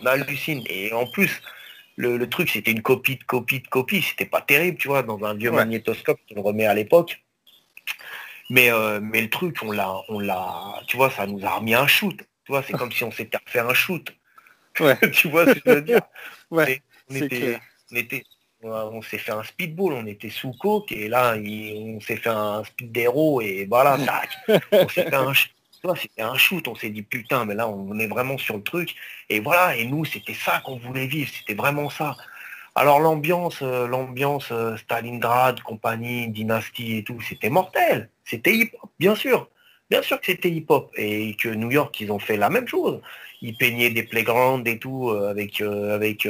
B: On hallucine. Et en plus, le, truc, c'était une copie de copie de copie. C'était pas terrible, tu vois, dans un vieux magnétoscope qu'on remet à l'époque. Mais, euh, mais le truc, on l'a, on l'a, tu vois, ça nous a remis un shoot. Tu vois, c'est comme si on s'était fait un shoot. [LAUGHS] tu vois ce que je veux dire? [LAUGHS]
A: Ouais,
B: on, était, on, était, on s'est fait un speedball, on était sous coke et là on s'est fait un speed d'héros et voilà, [LAUGHS] on s'est fait un c'était un shoot, on s'est dit putain mais là on est vraiment sur le truc et voilà et nous c'était ça qu'on voulait vivre, c'était vraiment ça. Alors l'ambiance, euh, l'ambiance euh, Stalingrad, compagnie, dynastie et tout, c'était mortel, c'était hip-hop, bien sûr, bien sûr que c'était hip-hop et que New York ils ont fait la même chose, ils peignaient des playgrounds et tout euh, avec avec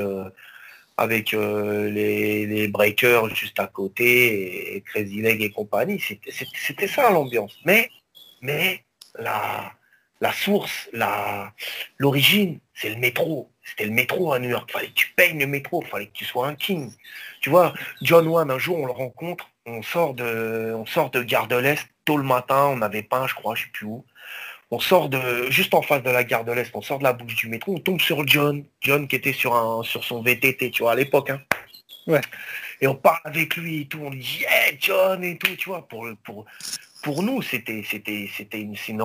B: avec les, breakers juste à côté et Crazy Leg et compagnie. C'était ça l'ambiance. Mais, mais la source, l'origine, c'est le métro. C'était le métro à New York. Fallait que tu payes le métro, fallait que tu sois un king. Tu vois, John Wayne, un jour, on le rencontre, on sort de, on sort de Gare de l'Est tôt le matin, on avait pas, je crois, je sais plus où on sort de juste en face de la gare de l'Est, on sort de la bouche du métro, on tombe sur John, John qui était sur un sur son VTT, tu vois, à l'époque. Hein.
A: Ouais.
B: Et on parle avec lui et tout, on lui dit hey John et tout, tu vois, pour pour pour nous c'était c'était c'était une une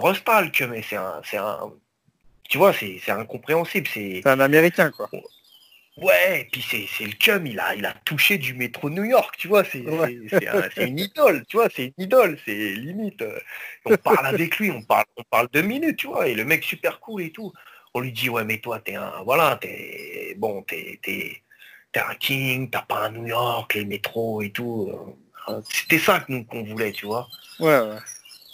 B: mais c'est un c'est un tu vois, c'est incompréhensible, c'est
A: un américain quoi.
B: Ouais, et puis c'est le cum, il a, il a touché du métro New York, tu vois, c'est une idole, tu vois, c'est une idole, c'est limite. Euh, on parle avec lui, on parle, on parle deux minutes, tu vois, et le mec super cool et tout. On lui dit, ouais, mais toi, t'es un, voilà, t'es, bon, t'es, t'es, un king, t'as pas un New York, les métros et tout. Euh, c'était ça que nous qu'on voulait, tu vois.
A: Ouais, ouais.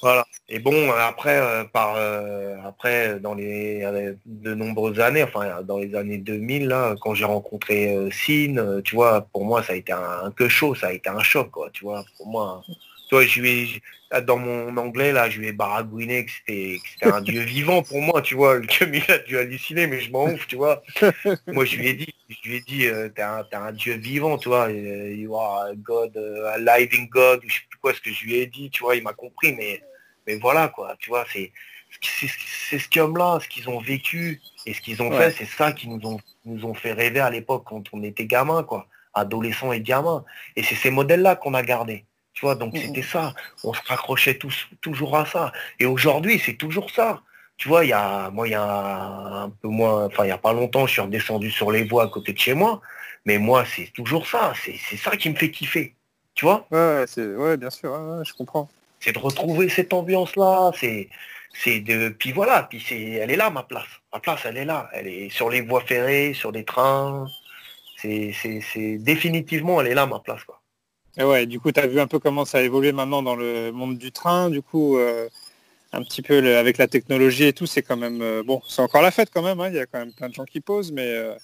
B: Voilà. Et bon, après, euh, par, euh, après dans les de nombreuses années, enfin dans les années 2000, là, quand j'ai rencontré euh, Sin, tu vois, pour moi, ça a été un, que chaud, ça a été un choc, quoi, tu vois, pour moi. Je dans mon anglais, là, je lui ai baragouiné que c'était un dieu vivant pour moi, tu vois, [LAUGHS] comme il a dû halluciner, mais je m'en ouf, tu vois. moi, je lui ai dit, je lui ai dit, t'es un, un, dieu vivant, tu vois, you are a God, a living God, je sais plus quoi ce que je lui ai dit, tu vois, il m'a compris, mais mais voilà, quoi, tu vois, c'est c'est ce homme-là, ce qu'ils ont vécu et ce qu'ils ont fait, c'est ça qui nous ont, nous ont fait rêver à l'époque quand on était gamin, quoi, adolescent et gamin. Et c'est ces modèles-là qu'on a gardés. Tu vois, donc c'était ça. On se raccrochait tous, toujours à ça. Et aujourd'hui, c'est toujours ça. Tu vois, il y a, moi, il y a un peu moins, enfin, il n'y a pas longtemps, je suis redescendu sur les voies à côté de chez moi. Mais moi, c'est toujours ça. C'est ça qui me fait kiffer. Tu vois
A: Ouais, ouais, bien sûr, je comprends
B: c'est de retrouver cette ambiance-là, c'est c'est de puis voilà, puis c'est elle est là ma place. Ma place elle est là, elle est sur les voies ferrées, sur des trains. C'est définitivement elle est là ma place quoi.
A: Et ouais, du coup tu as vu un peu comment ça a évolué maintenant dans le monde du train, du coup euh, un petit peu avec la technologie et tout, c'est quand même euh, bon, c'est encore la fête quand même, hein. il y a quand même plein de gens qui posent, mais euh,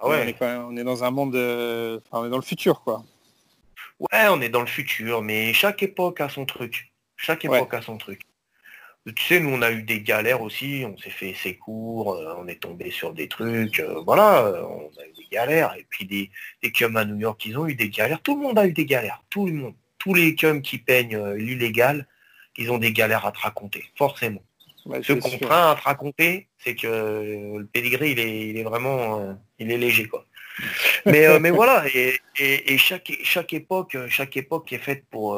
A: ah ouais. on, est quand même, on est dans un monde, on est dans le futur quoi.
B: Ouais, on est dans le futur, mais chaque époque a son truc. Chaque époque a son truc. Tu sais, nous, on a eu des galères aussi, on s'est fait ses cours, euh, on est tombé sur des trucs, euh, voilà, euh, on a eu des galères. Et puis des, des cums à New York, ils ont eu des galères. Tout le monde a eu des galères, tout le monde. Tous les cums qui peignent l'illégal, ils ont des galères à te raconter, forcément. Ce qu'on craint à te raconter, c'est que le pédigré, il est, il est vraiment, il est léger, quoi. mais, mais [LAUGHS] voilà, et, et, chaque, chaque époque, chaque époque est faite pour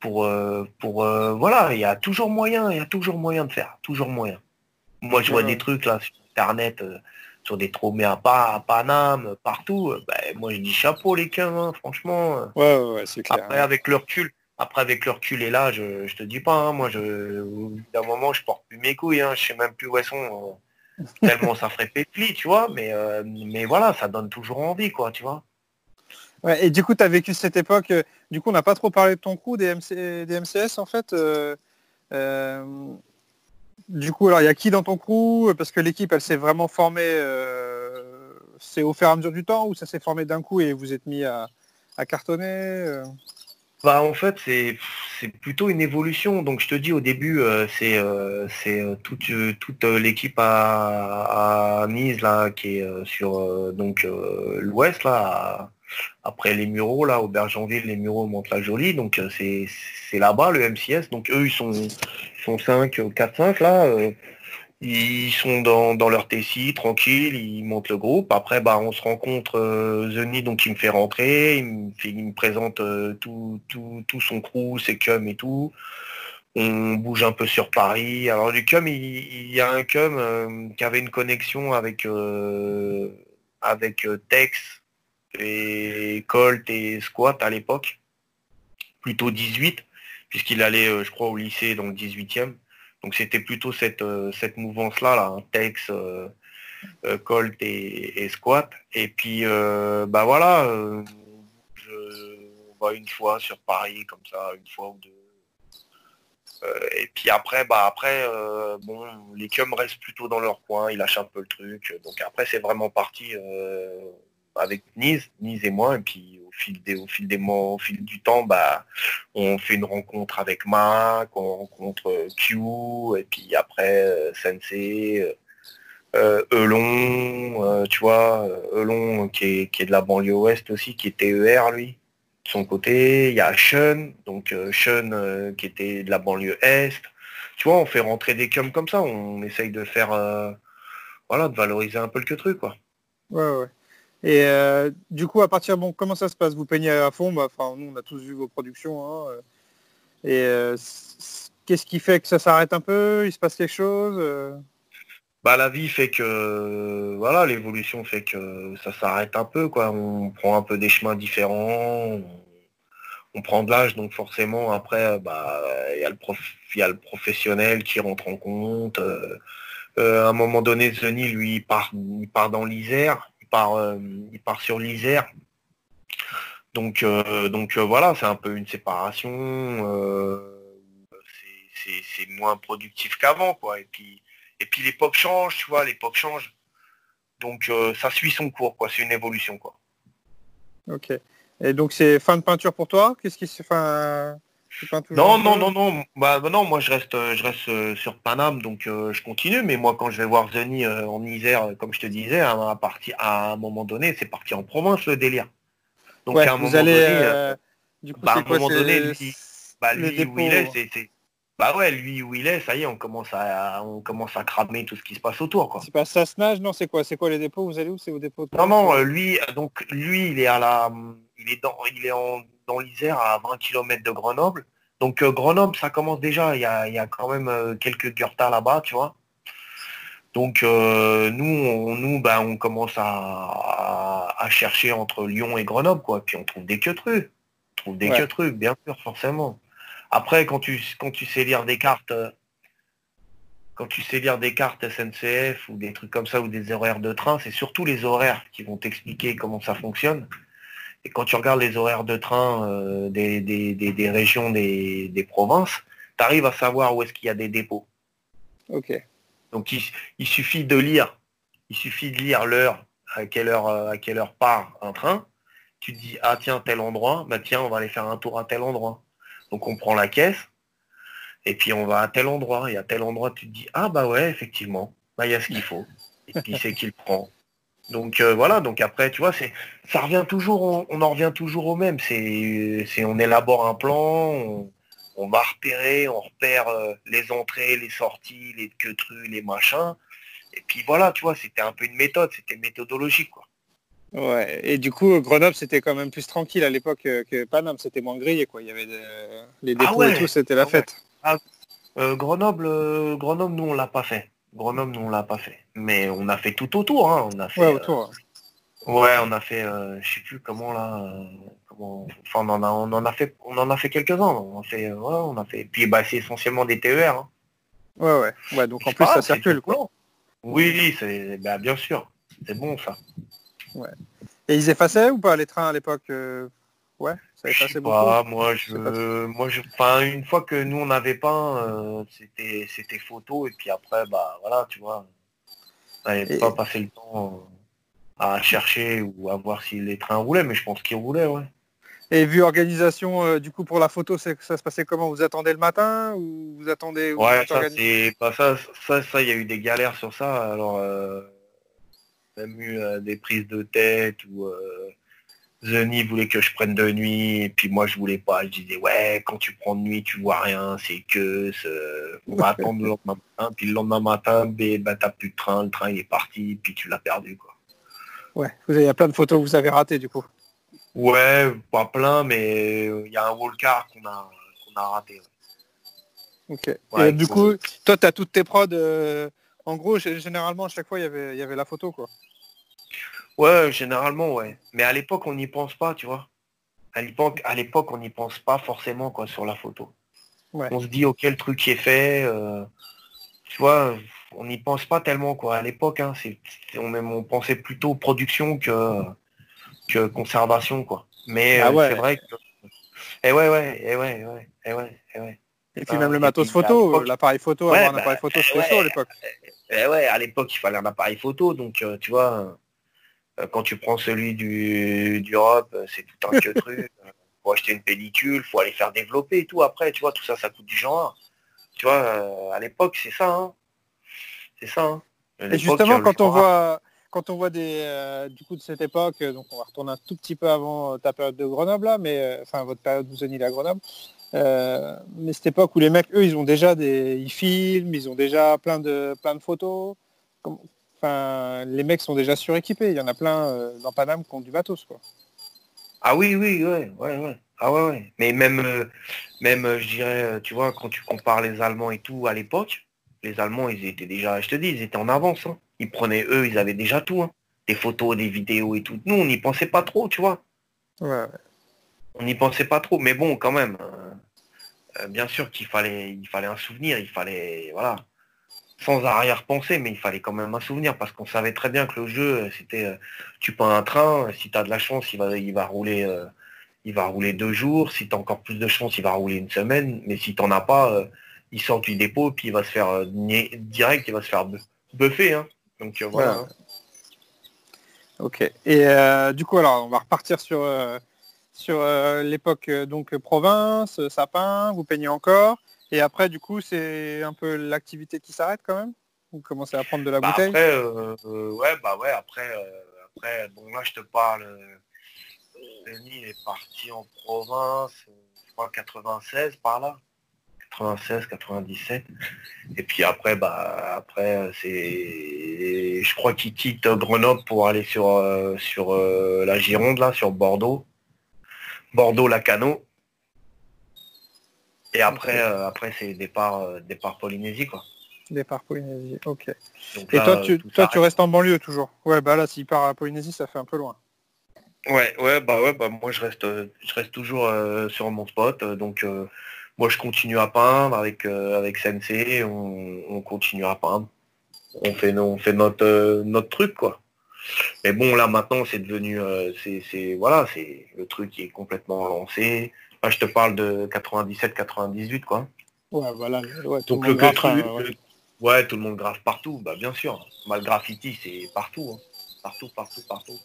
B: pour, euh, pour euh, voilà, il y a toujours moyen, il y a toujours moyen de faire, toujours moyen. Moi, je vois des trucs là sur Internet, euh, sur des tromés à, à Paname, partout. Ben, moi, je dis chapeau les quins, hein, franchement.
A: Ouais, ouais, c'est clair.
B: Après, avec le recul, après avec le recul et là, je, je te dis pas, hein, moi, je, d'un moment, je porte plus mes couilles, hein, je sais même plus où elles sont. [LAUGHS] tellement ça ferait pétli, tu vois. Mais, mais voilà, ça donne toujours envie, quoi, tu vois
A: et du coup, tu as vécu cette époque, euh, du coup, on n'a pas trop parlé de ton coup, des, MCS en fait. Euh, euh, du coup, alors il y a qui dans ton crew? Parce que l'équipe, elle s'est vraiment formée, c'est au fur et à mesure du temps ou ça s'est formé d'un coup et vous êtes mis à, cartonner
B: Bah en fait c'est plutôt une évolution. Donc je te dis au début c'est toute toute l'équipe à, à, Nice là qui est sur donc l'ouest là après les Mureaux là Aubergenville les Mureaux montent la jolie donc c'est c'est là-bas le MCS donc eux ils sont sont 5 4 5 là ils sont dans, dans leur Tessie, tranquille, ils montent le groupe. Après, bah, on se rencontre euh, donc il me fait rentrer, il me, présente euh, tout, tout, tout, son crew, ses cums et tout. On bouge un peu sur Paris. Alors du cum, il, y a un cum euh, qui avait une connexion avec, euh, avec Tex et Colt et Squat à l'époque, plutôt 18, puisqu'il allait, je crois, au lycée, donc 18e. Donc c'était plutôt cette, euh, cette mouvance-là, là, un Tex, euh, euh, Colt et, Squat. Et puis bah voilà, on va une fois sur Paris comme ça, une fois ou deux. et puis après, bah après, bon, les cums restent plutôt dans leur coin, ils lâchent un peu le truc. Donc après, c'est vraiment parti avec Nice, Nice et moi, et puis au fil des, au fil des mois, au fil du temps, bah, on fait une rencontre avec Mac, on rencontre euh, Q, et puis après euh, Sensei, euh, Elon, tu vois, Elon qui est, qui est de la banlieue ouest aussi, qui était ER lui, de son côté. Il y a Sean, donc Sean qui était de la banlieue est. Tu vois, on fait rentrer des cums comme ça, on essaye de faire, voilà, de valoriser un peu le que truc, quoi.
A: Ouais, ouais. Et euh, du coup, à partir, bon, comment ça se passe? Vous peignez à fond? Bah, Enfin, nous, on a tous vu vos productions. Hein, euh. et euh, qu'est-ce qui fait que ça s'arrête un peu? Il se passe quelque chose
B: bah, la vie fait que voilà, l'évolution fait que ça s'arrête un peu, quoi. On prend un peu des chemins différents, on, prend de l'âge, donc forcément après, bah, il y, a le professionnel qui rentre en compte. à un moment donné, Zeni, lui, part, il part dans l'Isère part, euh, il part sur l'Isère. Donc, euh, donc euh, voilà, c'est un peu une séparation. c'est moins productif qu'avant, quoi. Et puis, et puis l'époque change, tu vois, l'époque change. Donc ça suit son cours, quoi. C'est une évolution, quoi.
A: Ok. Et donc c'est fin de peinture pour toi? Qu'est-ce qui se
B: non, non, non, non, bah, bah, non, moi je reste, euh, je reste euh, sur Paname, donc euh, je continue, mais moi quand je vais voir Zeni en Isère, comme je te disais, à, à un moment donné, c'est parti en province le délire.
A: Donc à un moment donné,
B: du coup, bah, à un moment donné, lui, bah, lui où il est, c'est. Bah ouais, lui où il est, ça y est, on commence à, on commence à cramer tout ce qui se passe autour. Quoi.
A: C'est pas ça se nage, non C'est quoi C'est quoi les dépôts Vous allez où C'est vos dépôts
B: Non, non, lui, donc lui, il est à la, il est dans, il est en dans l'Isère à 20 km de Grenoble. Donc euh, Grenoble, ça commence déjà, il y a, quand même euh, quelques Gurta là-bas, tu vois. Donc euh, nous, on, nous ben, on commence à, chercher entre Lyon et Grenoble, quoi. Puis on trouve des que trucs. On trouve des que trucs, bien sûr, forcément. Après, quand tu, quand tu sais lire des cartes, quand tu sais lire des cartes SNCF ou des trucs comme ça ou des horaires de train, c'est surtout les horaires qui vont t'expliquer comment ça fonctionne. Et quand tu regardes les horaires de train euh, des, régions, des, provinces, tu arrives à savoir où est-ce qu'il y a des dépôts.
A: Ok.
B: Donc il, suffit de lire, il suffit de lire l'heure, à quelle heure, euh, à quelle heure part un train. Tu te dis, ah tiens, tel endroit, bah tiens, on va aller faire un tour à tel endroit. Donc on prend la caisse, et puis on va à tel endroit, et à tel endroit, tu te dis, ah bah ouais, effectivement, bah il y a ce qu'il faut. Et puis c'est qu'il prend? Donc euh, voilà, donc après, tu vois, c'est ça revient toujours, on, en revient toujours au même. C'est, on élabore un plan, on, va repérer, on repère euh, les entrées, les sorties, les queutrus, les machins. Et puis voilà, tu vois, c'était un peu une méthode, c'était méthodologique, quoi.
A: Ouais, et du coup, Grenoble, c'était quand même plus tranquille à l'époque que Paname, c'était moins grillé, quoi. Il y avait les ah dépôts et tout, c'était la ah fête.
B: Ah, euh, Grenoble, Grenoble, nous, on l'a pas fait. Grenoble, nous, on l'a pas fait. Mais on a fait tout autour. Hein. On a fait,
A: ouais, autour.
B: Euh, ouais, on a fait, euh, je sais plus comment là, euh, comment, enfin, on en a, on en a fait, on en a fait quelques-uns. On a fait, ouais, on a fait. Puis bah, c'est essentiellement des TER. Hein.
A: Ouais, ouais, ouais. Donc en plus, ça circule, quoi.
B: Oui, c'est, bah, bien sûr, c'est bon ça.
A: Ouais. Et ils effaçaient ou pas les trains à l'époque Ouais,
B: ça effacé beaucoup. Pas, moi, je, moi, je, enfin, une fois que nous on avait pas, c'était, c'était photo et puis après, bah voilà, tu vois. N'avait pas passé le temps à chercher ou à voir si les trains roulaient, mais je pense qu'ils roulaient, ouais.
A: Et vu organisation, euh, du coup, pour la photo, ça se passait comment? Vous attendez le matin ou vous attendez
B: Ouais, ça, c'est pas ça, ça, ça, il y a eu des galères sur ça. Alors, euh, même eu euh, des prises de tête ou euh, Zeni voulait que je prenne de nuit, et puis moi je voulais pas. Je disais ouais, quand tu prends de nuit, tu vois rien, c'est que on va [LAUGHS] attendre le lendemain matin, puis le lendemain matin, bah, t'as plus de train, le train il est parti, puis tu l'as perdu quoi.
A: Ouais, vous avez plein de photos que vous avez ratées du coup.
B: Ouais, pas plein, mais il y a un wallcar qu'on a, qu'on a raté.
A: Ok. et du coup, toi, tu as toutes tes prods. Euh, en gros, généralement, à chaque fois, y il y avait la photo, quoi.
B: Ouais, généralement, ouais. Mais à l'époque, on n'y pense pas, tu vois. À l'époque, à l'époque, on n'y pense pas forcément, quoi, sur la photo. On se dit, ok, le truc est fait. Euh, tu vois, on n'y pense pas tellement, quoi. À l'époque, hein, c'est, on, on pensait plutôt production que conservation, quoi. Mais ah euh, c'est vrai que. Et eh ouais, ouais, et eh ouais, et ouais, et ouais, et ouais.
A: Et puis même le matos photo, l'appareil photo, un bah, appareil photo, c'était chaud à l'époque.
B: Et ouais, à l'époque, il fallait un appareil photo, donc euh, tu vois, euh, quand tu prends celui du d'Europe, c'est tout un que [LAUGHS] truc. faut acheter une pellicule, faut aller faire développer et tout après, tu vois, tout ça, ça coûte du genre. Tu vois, à l'époque, c'est ça, hein. C'est ça, hein.
A: Et justement, quand on voit quand on voit des euh, du coup de cette époque, donc on va retourner un tout petit peu avant ta période de Grenoble là, mais euh, enfin votre période vous venez à Grenoble. Euh, mais cette époque où les mecs, eux, ils ont déjà des. ils filment, ils ont déjà plein de plein de photos. Enfin, les mecs sont déjà suréquipés. Il y en a plein dans Paname qui ont du matos quoi.
B: Ah oui, oui, ouais, ouais, ouais. Ah ouais, ouais. Mais même, même, je dirais, tu vois, quand tu compares les Allemands et tout à l'époque, les Allemands, ils étaient déjà, je te dis, ils étaient en avance. Hein ils prenaient eux, ils avaient déjà tout. Hein. Des photos, des vidéos et tout. Nous, on n'y pensait pas trop, tu vois. On n'y pensait pas trop, mais bon, quand même. Euh, euh, bien sûr qu'il fallait, il fallait un souvenir, il fallait, voilà, sans arrière-pensée, mais il fallait quand même un souvenir parce qu'on savait très bien que le jeu, euh, c'était, tu prends un train, si tu as de la chance, il va, il va rouler, il va rouler deux jours. Si tu as encore plus de chance, il va rouler une semaine. Mais si tu n'en as pas, il sort du dépôt, puis il va se faire direct, il va se faire buffer. Hein. Donc euh, voilà.
A: Ok. Et euh, du coup, alors, on va repartir sur, euh, sur l'époque donc province, sapin, vous peignez encore. Et après, du coup, c'est un peu l'activité qui s'arrête quand même? Vous commencez à prendre de la
B: bah,
A: bouteille?
B: Après, ouais, bah ouais, après, après, bon là, je te parle, Denis est parti en province, je crois 96 par là. 96, 97. Et puis après, bah après c'est, je crois qu'il quitte Grenoble pour aller sur euh, sur euh, la Gironde là, sur Bordeaux, Bordeaux Lacano. Et après, euh, après c'est départ départ Polynésie quoi.
A: Départ Polynésie, ok. Et toi, tu, toi, tu restes en banlieue toujours. Ouais, bah là, s'il part à Polynésie, ça fait un peu loin.
B: Ouais, ouais, bah ouais, bah moi je reste, je reste toujours sur mon spot, donc moi, je continue à peindre avec, euh, avec Sensei, on, continue à peindre. On fait, on fait notre, euh, notre truc, quoi. Mais bon, là, maintenant, c'est devenu... Euh, c'est Voilà, c'est le truc qui est complètement lancé. Je te parle de 97-98, quoi.
A: Ouais, voilà.
B: Ouais, tout Donc, le, grave, ouais. tout le monde grave partout, bah bien sûr. Mal graffiti, c'est partout. Hein. Partout, partout, partout.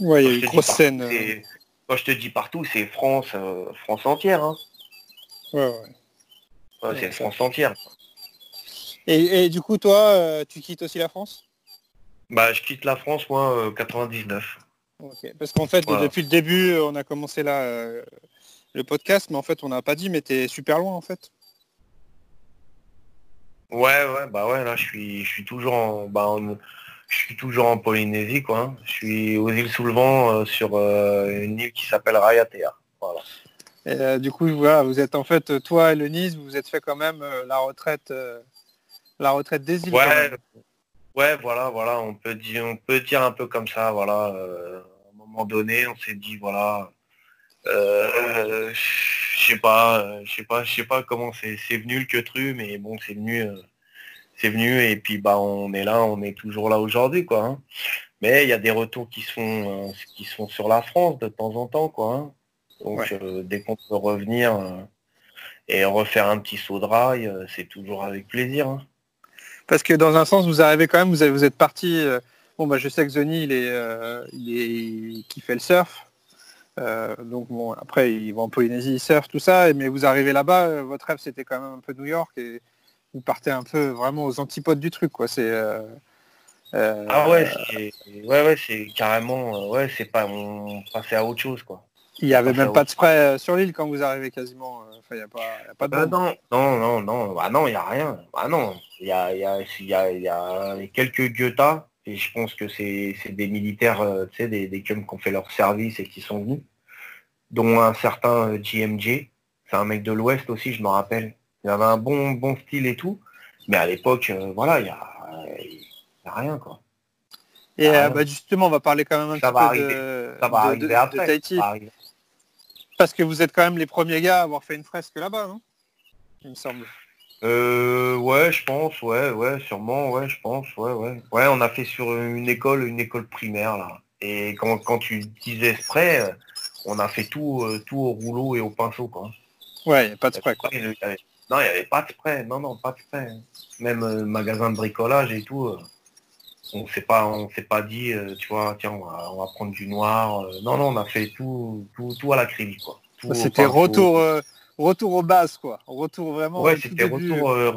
A: Ouais, il y a une grosse scène.
B: Quand je te dis partout, c'est France, France entière. Hein.
A: Ouais,
B: ouais. c'est France entière.
A: Et, du coup, toi, euh, tu quittes aussi la France?
B: Bah, je quitte la France, moi, 99.
A: Euh, Parce qu'en fait, depuis le début, euh, on a commencé là le podcast, mais en fait, on n'a pas dit, mais t'es super loin, en fait.
B: Ouais, ouais, bah ouais, là, je suis, je suis toujours en, bah, je suis toujours en Polynésie, quoi. Hein. Je suis aux îles sous le vent sur une île qui s'appelle Rayatea. Voilà.
A: Euh, du coup, voilà, vous êtes en fait, toi et Lenise, vous vous êtes fait quand même euh, la retraite, euh, la retraite des îles.
B: Ouais, ouais, voilà, voilà, on peut dire, on peut dire un peu comme ça, voilà. à un moment donné, on s'est dit, voilà, je sais pas, je sais pas, je sais pas comment c'est, venu le queutru, mais bon, c'est venu, c'est venu, et puis bah, on est là, on est toujours là aujourd'hui, quoi. Hein. Mais il y a des retours qui sont, qui sont sur la France de temps en temps, quoi. Hein. Donc euh, dès qu'on peut revenir euh, et refaire un petit saut de rail, euh, c'est toujours avec plaisir. Hein.
A: Parce que dans un sens, vous arrivez quand même, vous, vous êtes parti. bon, bah, je sais que Zony, il est, il est, qui fait le surf. donc bon, après ils vont en Polynésie, ils surfent, tout ça, mais vous arrivez là-bas, votre rêve c'était quand même un peu New York et vous partez un peu vraiment aux antipodes du truc, quoi. C'est
B: ah ouais, ouais, ouais, c'est carrément, ouais, c'est pas, on passait à autre chose, quoi.
A: Il n'y avait même pas de spray sur l'île quand vous arrivez quasiment. Enfin, il n'y a, pas, de
B: bah non, non, non, non, bah non, il n'y a rien. Bah non, il y a, y, a, y, a, y a quelques guettas et je pense que c'est des militaires, euh, tu sais, des, des qui ont fait leur service et qui sont venus, dont un certain JMJ, euh, c'est un mec de l'Ouest aussi, je me rappelle. Il avait un bon, bon style et tout, mais à l'époque, euh, voilà, il n'y a, rien, quoi.
A: Et bah, justement, on va parler quand même un petit peu de,
B: ça va arriver après,
A: Parce que vous êtes quand même les premiers gars à avoir fait une fresque là-bas, non? Il me semble.
B: Euh, ouais, je pense, ouais, ouais, sûrement, ouais, je pense, ouais, ouais. Ouais, on a fait sur une école, une école primaire, là. Et quand, quand tu disais spray, euh, on a fait tout, euh, tout au rouleau et au pinceau, quoi.
A: Ouais, y pas de spray, quoi.
B: non, il n'y avait pas de spray, non, non, pas de spray. Même euh, magasin de bricolage et tout, on s'est pas, on s'est pas dit, tu vois, tiens, on va, on va, prendre du noir. non, non, on a fait tout, tout, tout à l'acrylique, quoi.
A: C'était retour retour aux bases, quoi. Retour vraiment.
B: Ouais, c'était retour, euh,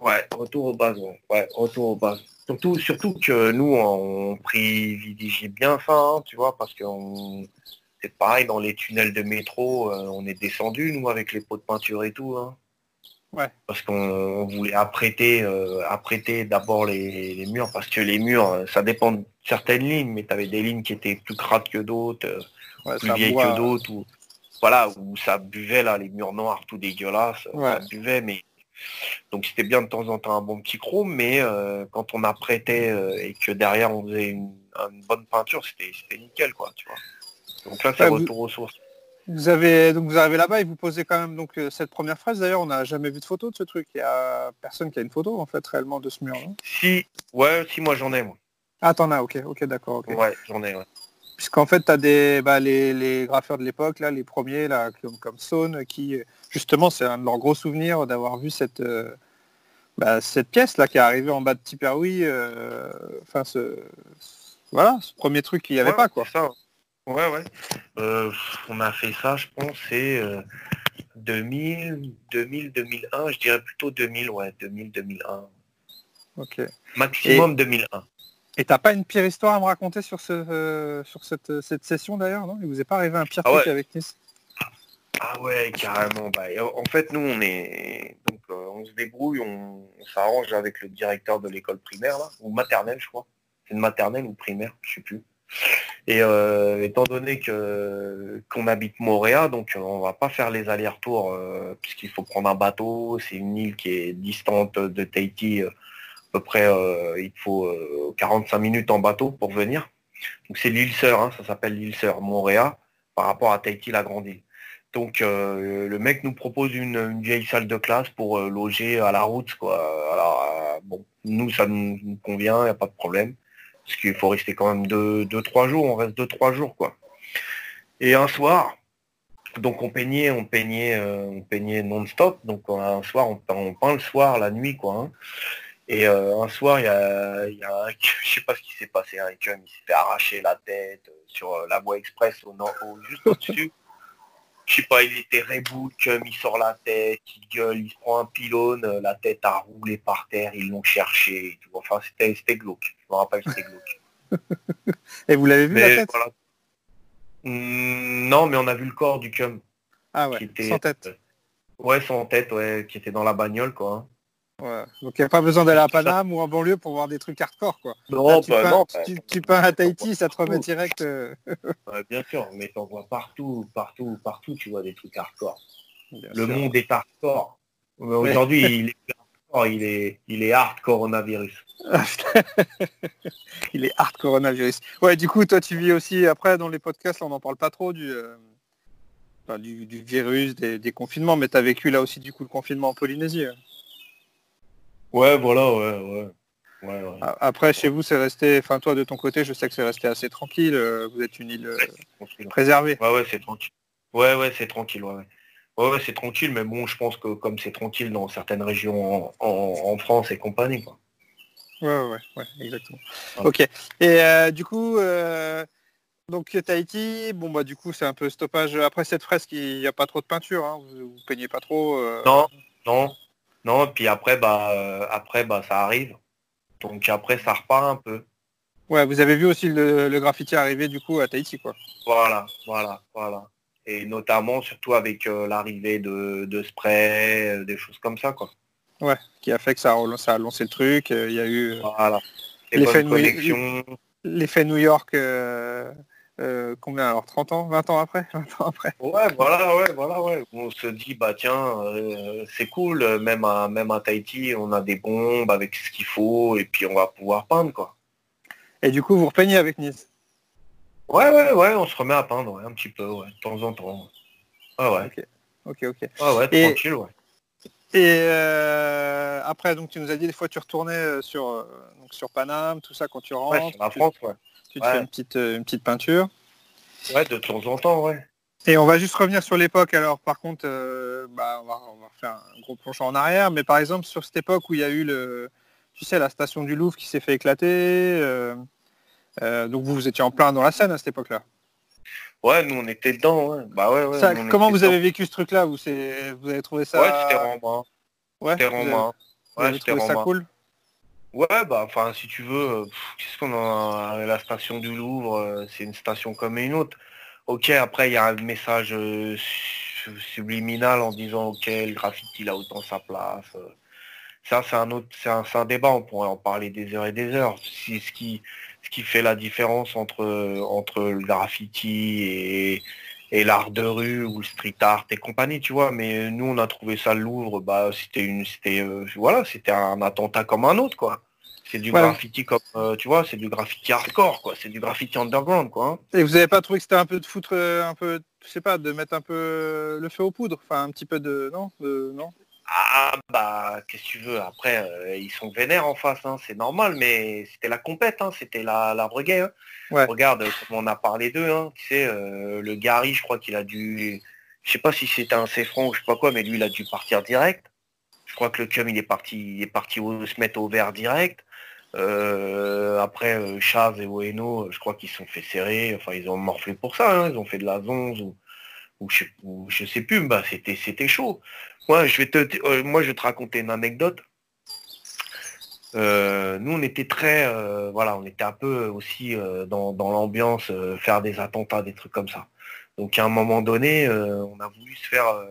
B: ouais, retour aux bases, ouais. retour aux bases. Surtout, surtout que nous, on privilégie bien ça, hein, tu vois, parce que c'est pareil dans les tunnels de métro, euh, on est descendu nous avec les pots de peinture et tout. Hein.
A: Ouais.
B: Parce qu'on voulait apprêter, euh, apprêter d'abord les, murs, parce que les murs, ça dépend de certaines lignes, mais tu avais des lignes qui étaient plus crades que d'autres, plus vieilles que d'autres. Ou voilà, où ça buvait là, les murs noirs tout dégueulasses, ça buvait, mais donc c'était bien de temps en temps un bon petit chrome, mais euh, quand on apprêtait euh, et que derrière on faisait une, bonne peinture, c'était nickel quoi, tu vois. Donc là c'est retour aux sources.
A: Vous avez donc vous arrivez là-bas et vous posez quand même donc euh, cette première phrase d'ailleurs, on n'a jamais vu de photo de ce truc. Il y a personne qui a une photo en fait réellement de ce mur.
B: si, ouais, si moi j'en ai moi.
A: Ah t'en as, ok, ok d'accord,
B: Ouais, j'en ai, ouais.
A: Puisqu'en fait, tu as des, bah, les, graffeurs de l'époque, là, les premiers, là, comme, comme Saune, qui, justement, c'est un de leurs gros souvenirs d'avoir vu cette, euh, bah, cette pièce-là qui est arrivée en bas de Tipperary. Euh, enfin, ce, voilà, ce premier truc qu'il n'y avait pas, quoi.
B: Ça. Ouais, ouais. Euh, on a fait ça, je pense, c'est 2000, 2000, 2001, je dirais plutôt 2000, ouais, 2000, 2001.
A: Ok.
B: Maximum 2001.
A: Et t'as pas une pire histoire à me raconter sur, ce, euh, sur cette, cette, session d'ailleurs, non? Il vous est pas arrivé un pire ah truc avec Nice?
B: Ah ouais, carrément. Bah, en fait, nous, on est donc euh, on se débrouille, on, s'arrange avec le directeur de l'école primaire, là, ou maternelle, je crois. C'est une maternelle ou primaire, je sais plus. Et euh, étant donné que qu'on habite Montréal, donc on va pas faire les allers-retours puisqu'il faut prendre un bateau. C'est une île qui est distante de Tahiti à peu près, euh, il faut 45 euh, minutes en bateau pour venir. Donc c'est l'île Sœur, hein, ça s'appelle l'île Sœur, Montréal, par rapport à Tahiti, la grande île. Donc euh, le mec nous propose une, vieille salle de classe pour loger à la route. Quoi. Alors bon, nous ça nous, convient, il n'y a pas de problème. Parce qu'il faut rester quand même 2-3 jours, on reste 2-3 jours quoi. Et un soir, donc on peignait, on peignait, on peignait non-stop. Donc un soir, on, on, peint le soir, la nuit quoi. Hein. Et euh, un soir, il y a, [LAUGHS] je sais pas ce qui s'est passé, il s'est fait arracher la tête euh, sur euh, la voie express au nord, juste au-dessus. Je sais pas, il était reboot, il sort la tête, il gueule, il se prend un pylône, la tête a roulé par terre, ils l'ont cherché. Enfin, c'était glauque. Me rappelle, c'était glauque. [LAUGHS]
A: et vous l'avez vu la tête?
B: hmm, Non, mais on a vu le corps du cum.
A: Ah ouais, sans tête.
B: ouais, sans tête, ouais, qui était dans la bagnole, quoi. Hein.
A: Donc il n'y a pas besoin d'aller à Paname ou en banlieue pour voir des trucs hardcore quoi.
B: Non,
A: tu, bah,
B: peins,
A: tu, peins à Tahiti, ça te remet direct. Euh. [LAUGHS]
B: bien sûr, mais t'en vois partout, partout, partout, tu vois des trucs hardcore. le monde est hardcore. Aujourd'hui, [LAUGHS] il est hardcore, il est, il est hard coronavirus. [LAUGHS]
A: il est hard coronavirus. Ouais, du coup, toi, tu vis aussi après dans les podcasts, on n'en parle pas trop du, euh, du, virus, des, des, confinements, mais tu as vécu là aussi du coup le confinement en Polynésie.
B: Ouais, voilà, ouais, ouais.
A: Après, chez vous, c'est resté, enfin toi de ton côté, je sais que c'est resté assez tranquille. Euh, vous êtes une île euh, préservée.
B: Ouais, ouais, c'est tranquille. Ouais, ouais, c'est tranquille, ouais. Ouais, ouais c'est tranquille, mais bon, je pense que comme c'est tranquille dans certaines régions en, France et compagnie, quoi.
A: Ouais, ouais, ouais, exactement. Ok. Et euh, du coup, donc Tahiti, bon bah du coup c'est un peu stoppage. Après cette fresque, il n'y a pas trop de peinture, hein. vous, vous peignez pas trop. euh.
B: Non, non, non. Puis après, bah, euh, après, bah, ça arrive. Donc après, ça repart un peu.
A: Ouais, vous avez vu aussi le, le graffiti arriver du coup à Tahiti quoi.
B: Voilà, voilà, voilà. Et notamment, surtout avec euh, l'arrivée de, de spray, euh, des choses comme ça, quoi.
A: Ouais, qui a fait que ça a, ça a lancé le truc. euh, Il y a eu
B: Voilà.
A: L'effet New York. euh, combien alors 30 ans 20 ans après [LAUGHS] 20 ans après
B: Ouais, voilà, ouais, voilà, ouais. On se dit, bah tiens, euh, c'est cool, même à, même à Tahiti, on a des bombes avec ce qu'il faut, et puis on va pouvoir peindre, quoi.
A: Et du coup vous repeignez avec Nice.
B: Ouais, ouais, ouais, on se remet à peindre, ouais, un petit peu, ouais, de temps en temps. Ouais, ouais,
A: Ok, ok.
B: ouais, ouais,
A: Et-
B: tranquille, ouais.
A: Et euh, après, donc tu nous as dit des fois tu retournais euh, sur, euh, donc sur Paname, tout ça quand tu
B: Ouais,
A: rentres,
B: sur la
A: tu,
B: France, ouais.
A: tu te
B: Ouais.
A: fais une petite, une petite peinture.
B: Ouais, de temps en temps, ouais.
A: Et on va juste revenir sur l'époque. Alors par contre, euh, bah, on, va, on va faire un gros plongeon en arrière. Mais par exemple sur cette époque où il y a eu le, tu sais, la station du Louvre qui s'est fait éclater. euh, donc vous, vous étiez en plein dans la scène à cette époque-là.
B: Ouais, nous, on était dedans, ouais. Bah ouais, ouais.
A: Ça, comment vous avez vécu ce truc-là? Vous, vous avez trouvé ça.
B: Ouais, c'était romain.
A: Ouais,
B: C'était
A: vous avez-
B: romain.
A: vous
B: Ouais,
A: avez
B: c'était
A: trouvé ça cool?
B: Ouais, bah, enfin, si tu veux, euh, qu'est-ce qu'on a La station du Louvre, euh, c'est une station comme une autre. Ok, après, il y a un message euh, su- subliminal en disant, ok, le graffiti, il a autant sa place. euh. Ça, c'est un autre, c'est un, un débat, on pourrait en parler des heures et des heures. Si, ce, qui, ce qui fait la différence entre, entre le graffiti et, et l'art de rue ou le street art et compagnie, tu vois. Mais nous, on a trouvé ça le Louvre, bah, c'était une, c'était, euh, voilà, c'était un attentat comme un autre, quoi. C'est du graffiti comme, euh, tu vois, c'est du graffiti hardcore, quoi. C'est du graffiti underground, quoi. hein.
A: Et vous avez pas trouvé que c'était un peu de foutre, euh, un peu, je sais pas, de mettre un peu le feu aux poudres, enfin un petit peu de, non, de, non?
B: Ah bah qu'est-ce que tu veux après euh, ils sont vénères en face hein, c'est normal mais c'était la compète hein, c'était la l'arbre gay hein.
A: Ouais.
B: regarde euh, comme on a parlé d'eux tu sais euh, le Gary je crois qu'il a dû je sais pas si c'était un C-franc ou je sais pas quoi mais lui il a dû partir direct je crois que le cum il est parti il est parti au- se mettre au vert direct Euh, après Chaz et Oeno je crois qu'ils se sont fait serrer enfin ils ont morflé pour ça ils ont fait de la zonze ou ou je, ou je sais plus bah c'était c'était chaud moi, je vais te, euh, moi, je vais te raconter une anecdote. Euh, nous, on était très, euh, voilà, on était un peu aussi dans, dans l'ambiance, faire des attentats, des trucs comme ça. Donc, à un moment donné, on a voulu se faire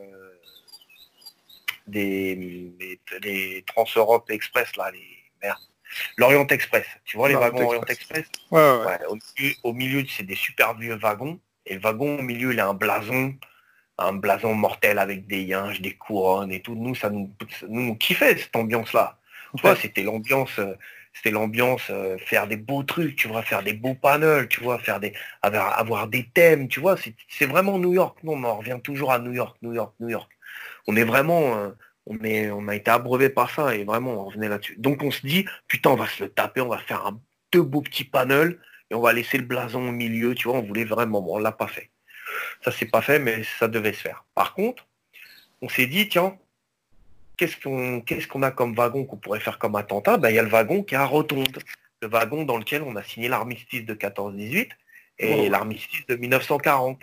B: des, des, des Trans-Europe Express, là, les merde. L'Orient Express. Tu vois les wagons Orient
A: Express? Ouais, ouais, ouais.
B: Ouais, au milieu, au milieu, c'est des super vieux wagons. Et le wagon au milieu, il a un blason, un blason mortel avec des yinches, des couronnes et tout. Nous, ça nous, nous kiffait cette ambiance-là. Tu vois, c'était l'ambiance, euh, c'était l'ambiance, euh, faire des beaux trucs, tu vois, faire des beaux panels, tu vois, faire des, avoir, avoir des thèmes, tu vois, c'est vraiment New York. Non, on en revient toujours à New York, New York, New York. On est vraiment, euh, on est, on a été abreuvé par ça et vraiment on revenait là-dessus. Donc on se dit, putain, on va se le taper, on va faire un, deux beaux petits panels et on va laisser le blason au milieu, tu vois, on voulait vraiment, bon, on l'a pas fait. Ça c'est pas fait, mais ça devait se faire. Par contre, on s'est dit, tiens, qu'est-ce qu'on qu'est-ce qu'on a comme wagon qu'on pourrait faire comme attentat? Ben il y a le wagon qui est à Rotonde, le wagon dans lequel on a signé l'armistice de 14-18 et
A: Oh.
B: l'armistice de 1940,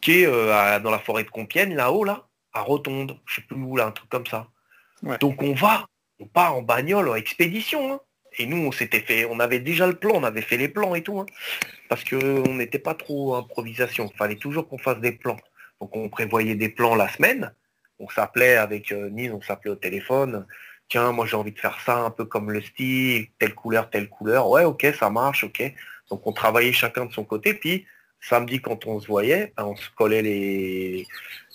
B: qui est euh, à- dans la forêt de Compiègne, là-haut, là, à Rotonde, je sais plus où, là, un truc comme ça.
A: Ouais.
B: Donc on va, on part en bagnole, en expédition. hein. Et nous, on s'était fait, on avait déjà le plan, on avait fait les plans et tout, hein. parce que on n'était pas trop improvisation. Il fallait toujours qu'on fasse des plans. Donc on prévoyait des plans la semaine. On s'appelait avec euh, on s'appelait au téléphone. Tiens, moi j'ai envie de faire ça un peu comme le style, telle couleur, telle couleur. Ouais, ok, ça marche, ok. Donc on travaillait chacun de son côté. Puis samedi, quand on se voyait, ben, on se collait les,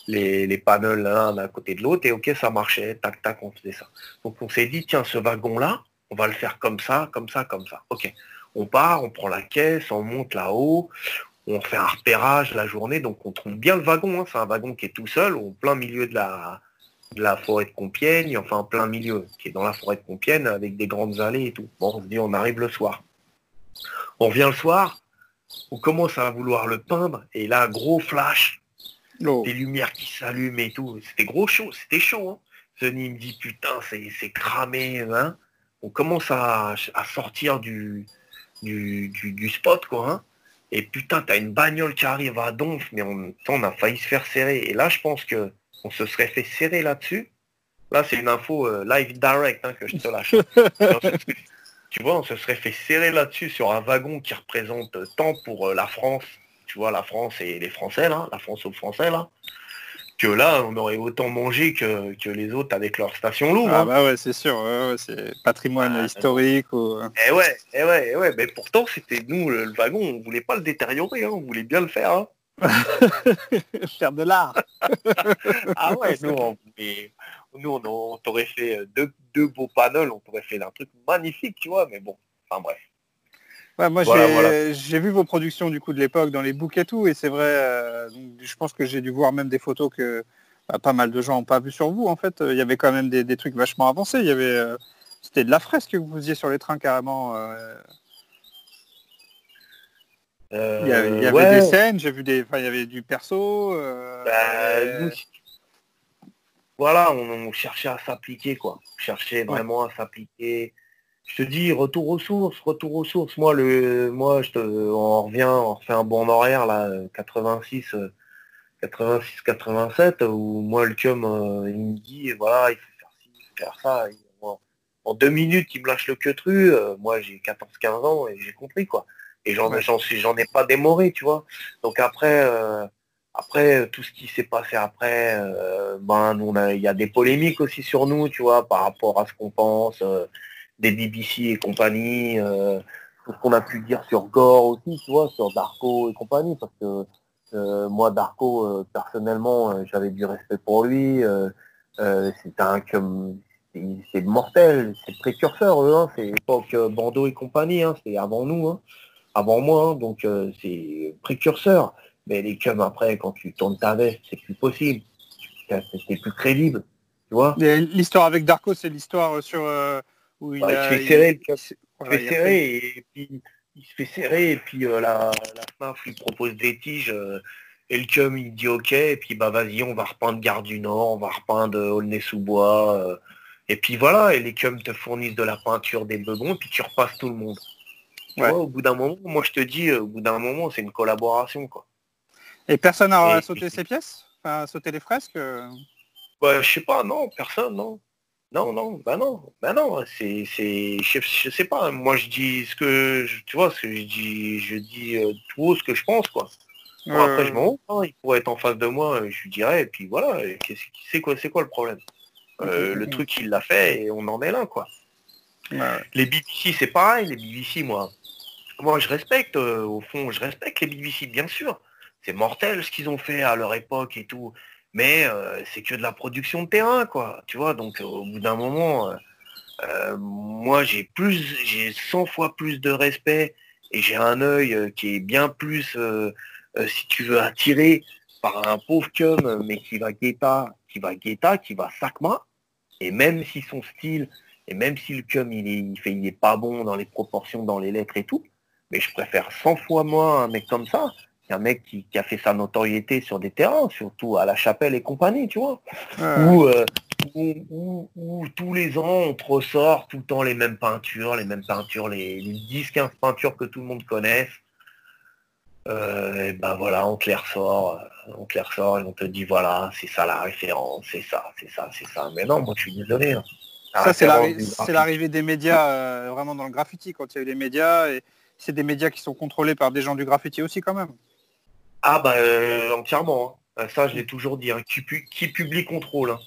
B: les, l'un d'un côté de l'autre et ok, ça marchait. Tac, tac, on faisait ça. Donc on s'est dit, tiens, ce wagon-là, on va le faire comme ça, comme ça, comme ça. Ok. On part, on prend la caisse, on monte là-haut, on fait un repérage la journée, donc on trouve bien le wagon. hein. C'est un wagon qui est tout seul, au plein milieu de la, de la forêt de Compiègne, enfin en plein milieu, qui est dans la forêt de Compiègne avec des grandes allées et tout. Bon, on se dit, on arrive le soir. On revient le soir, on commence à vouloir le peindre, et là, gros flash,
A: Oh.
B: des lumières qui s'allument et tout. C'était gros chaud, c'était chaud. Hein. Me dit putain, c'est c'est cramé. Hein. On commence à, sortir du, du, spot, quoi. Hein. et putain, t'as une bagnole qui arrive à Donf, mais on, on a failli se faire serrer. Et là, je pense que on se serait fait serrer là-dessus. Là, c'est une info euh, live direct hein, que je te lâche. tu vois, on se serait fait serrer là-dessus sur un wagon qui représente tant pour euh, la France, tu vois, la France et les Français, là, la France aux Français, là, que là, on aurait autant mangé que, que les autres avec leur station lourde.
A: Ah
B: hein.
A: bah ouais, c'est sûr, ouais, ouais, c'est patrimoine
B: Ah,
A: historique. Ou...
B: Eh ouais, eh ouais, eh ouais, mais pourtant c'était nous le, le wagon, on voulait pas le détériorer, hein, on voulait bien le faire. hein. [LAUGHS]
A: Faire de l'art. [LAUGHS]
B: Ah ouais, nous on, nous, on, on t'aurait fait euh, deux, deux beaux panels, on t'aurait fait un truc magnifique, tu vois, mais bon, enfin bref.
A: Ouais, moi
B: Voilà,
A: j'ai
B: voilà.
A: vu vos productions du coup de l'époque dans les books et tout, et c'est vrai, euh, donc, je pense que j'ai dû voir même des photos que bah, pas mal de gens n'ont pas vu sur vous en fait. Il y avait quand même des, des trucs vachement avancés. Il y avait euh, c'était de la fresque que vous faisiez sur les trains carrément. euh, il y avait, il y avait
B: ouais,
A: des scènes, j'ai vu des. Enfin, il y avait du perso.
B: bah, nous, voilà, on, on cherchait à s'appliquer, quoi. On cherchait vraiment à s'appliquer. Je te dis, retour aux sources, retour aux sources. Moi, le, moi, je te, on revient, on refait un bond en arrière, là, 86, euh, 86, 87, où moi, le cum, euh, il me dit, voilà, il faut faire ci, il faut faire ça. Et en, en deux minutes, il me lâche le queutru. euh, moi, j'ai 14, 15 ans et j'ai compris, quoi. Et j'en,
A: Ouais.
B: j'en suis, j'en ai pas démoré, tu vois. Donc après, euh, après, tout ce qui s'est passé après, euh, ben, il y a des polémiques aussi sur nous, tu vois, par rapport à ce qu'on pense, euh, des BBC et compagnie, euh, tout ce qu'on a pu dire sur Gore aussi, tu vois, sur Darko et compagnie, parce que euh, moi, Darko, euh, personnellement, euh, j'avais du respect pour lui. euh, euh, c'est un c'est mortel, c'est précurseur, hein, c'est époque Bandeau et compagnie, hein, c'est avant nous, hein, avant moi, hein, donc c'est précurseur. Mais les cums après, quand tu tournes ta veste, c'est plus possible. C'est plus crédible. Tu vois
A: L'histoire avec Darko, c'est l'histoire sur où il,
B: Ouais, il
A: a,
B: se fait serrer,
A: il- voilà, il
B: et puis il se fait serrer et puis euh, la, la FNAF lui propose des tiges euh, et le cum il dit ok et puis bah vas-y on va repeindre Gare du Nord, on va repeindre Aulnay-sous-Bois euh, et puis voilà et les cums te fournissent de la peinture, des beugons et puis tu repasses tout le monde. Tu
A: Ouais.
B: vois, au bout d'un moment, moi je te dis, au bout d'un moment c'est une collaboration quoi.
A: Et personne n'a sauté ses pièces? Enfin, sauté les fresques
B: Bah, je sais pas, non, personne, non. Non, non, bah non, bah non, c'est, c'est, je, je sais pas, moi je dis ce que, je- tu vois, ce que je dis, je dis euh, tout haut ce que je pense, quoi. Bon, après, je m'en fous, hein, il pourrait être en face de moi, euh, je lui dirais, et puis voilà, c'est quoi, c'est quoi le problème? Euh, Le truc, il l'a fait, et on en est là, quoi. Les BBC, c'est pareil, les BBC, moi. Moi, je respecte, au fond, je respecte les BBC, bien sûr. C'est mortel ce qu'ils ont fait à leur époque et tout. Mais euh, c'est que de la production de terrain, quoi. Tu vois, donc euh, au bout d'un moment, euh, moi, j'ai plus, j'ai 100 fois plus de respect et j'ai un œil qui est bien plus, si tu veux, attiré par un pauvre cum, mais qui va guetta, qui va guetta, qui va sacma. Et même si son style et même si le cum il est, il fait, est pas bon dans les proportions, dans les lettres et tout, mais je préfère 100 fois moins un mec comme ça qu'un mec qui, qui a fait sa notoriété sur des terrains, surtout à la chapelle et compagnie, tu vois.
A: Ouais.
B: Où, euh, où, où- où tous les ans on te ressort tout le temps les mêmes peintures, les mêmes peintures, les, les 10-15 peintures que tout le monde connaisse. Euh, et ben voilà, on te les ressort, euh, on te les ressort et on te dit voilà, c'est ça la référence, c'est ça, c'est ça, c'est ça. Mais non, moi je suis désolé. hein.
A: Ça, c'est l'arrivée des médias euh, vraiment dans le graffiti, quand il y a eu les médias, et c'est des médias qui sont contrôlés par des gens du graffiti aussi quand même.
B: Ah bah euh, entièrement. hein. Euh, Ça je l'ai toujours dit. hein. Qui, pu- qui publie contrôle. hein.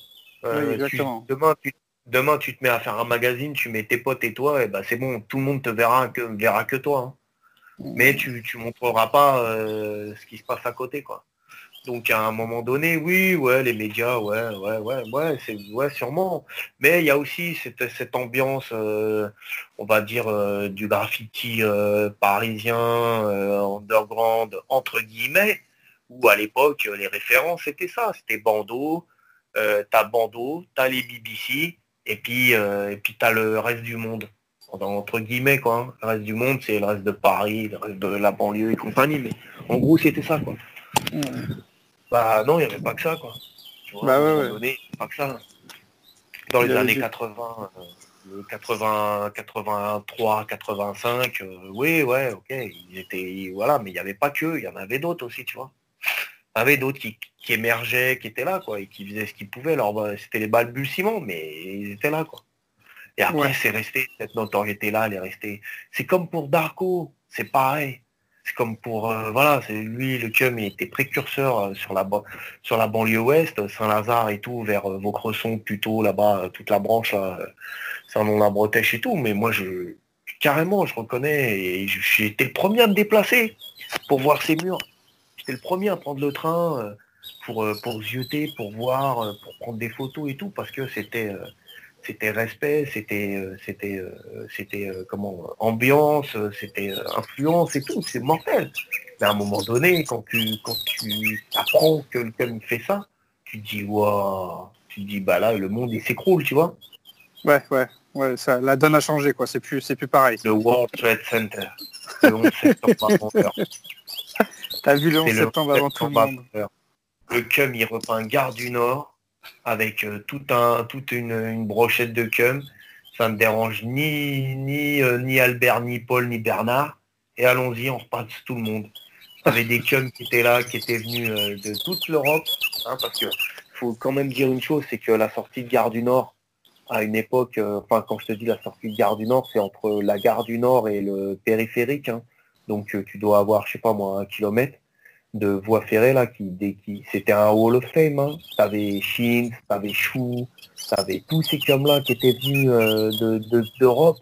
B: Euh,
A: Oui,
B: tu-
A: exactement.
B: demain, tu, demain tu te mets à faire un magazine, tu mets tes potes et toi, et bah c'est bon, tout le monde te verra que verra que toi. hein. Mais tu, tu montreras pas euh, ce qui se passe à côté quoi. Donc à un moment donné, oui, ouais, les médias, ouais, ouais, ouais, ouais, c'est ouais sûrement. Mais il y a aussi cette, ambiance, euh, on va dire, euh, du graffiti euh, parisien, underground, entre guillemets, où à l'époque, les références c'était ça, c'était Bandeau, t'as Bandeau, t'as les BBC, et puis et puis t'as le reste du monde. Entre guillemets quoi. hein. Le reste du monde, c'est le reste de Paris, le reste de la banlieue et compagnie, mais en gros c'était ça quoi. Bah non, il n'y avait pas que ça, quoi. Tu vois,
A: Bah ouais, ouais.
B: donné, pas que ça. Dans les années
A: du-
B: 80, euh, 80, 83, 85, oui, ouais, ok, ils étaient, voilà, mais il n'y avait pas que, il y en avait d'autres aussi, tu vois. Il y avait d'autres qui, émergeaient, qui étaient là, quoi, et qui faisaient ce qu'ils pouvaient. Alors, bah, c'était les balbutiements, mais ils étaient là, quoi. Et après, c'est resté, cette notoriété-là, elle est restée. C'est comme pour Darko, c'est pareil. C'est comme pour, euh, voilà, c'est lui, le cum, il était précurseur euh, sur la, banlieue ouest, Saint-Lazare et tout, vers euh, Vaucresson, plutôt là-bas, toute la branche, là, Saint-Nom-la-Bretèche et tout. Mais moi, je, carrément, je reconnais, et j'étais le premier à me déplacer pour voir ces murs. J'étais le premier à prendre le train pour, pour zioter, pour voir, pour prendre des photos et tout, parce que c'était c'était respect, c'était euh, c'était euh, c'était euh, comment ambiance, c'était influence et tout, c'est mortel. Mais à un moment donné, quand tu quand tu apprends que quelqu'un fait ça, tu te dis waouh, tu dis bah là le monde il s'écroule, tu vois.
A: Ouais, ouais, ouais, ça, la donne a changé quoi, c'est plus c'est plus pareil.
B: Le World Trade Center. Le 11 septembre [LAUGHS]
A: T'as vu le 11 septembre avant tout le monde.
B: Le cum il repeint Gare du Nord avec euh, toute une, brochette de cum. Ça ne dérange ni, euh, ni Albert, ni Paul, ni Bernard. Et allons-y, on repasse tout le monde. Avait des cums qui étaient là, qui étaient venus euh, de toute l'Europe. Hein, parce que faut quand même dire une chose, c'est que la sortie de Gare du Nord, à une époque, enfin quand je te dis la sortie de Gare du Nord, c'est entre la Gare du Nord et le périphérique. Hein. Donc tu dois avoir, je sais pas moi, un kilomètre de voie ferrée là qui, qui c'était un Hall of Fame. Hein. T'avais Sheen, t'avais Chou, t'avais tous ces comme là qui étaient venus euh, d'Europe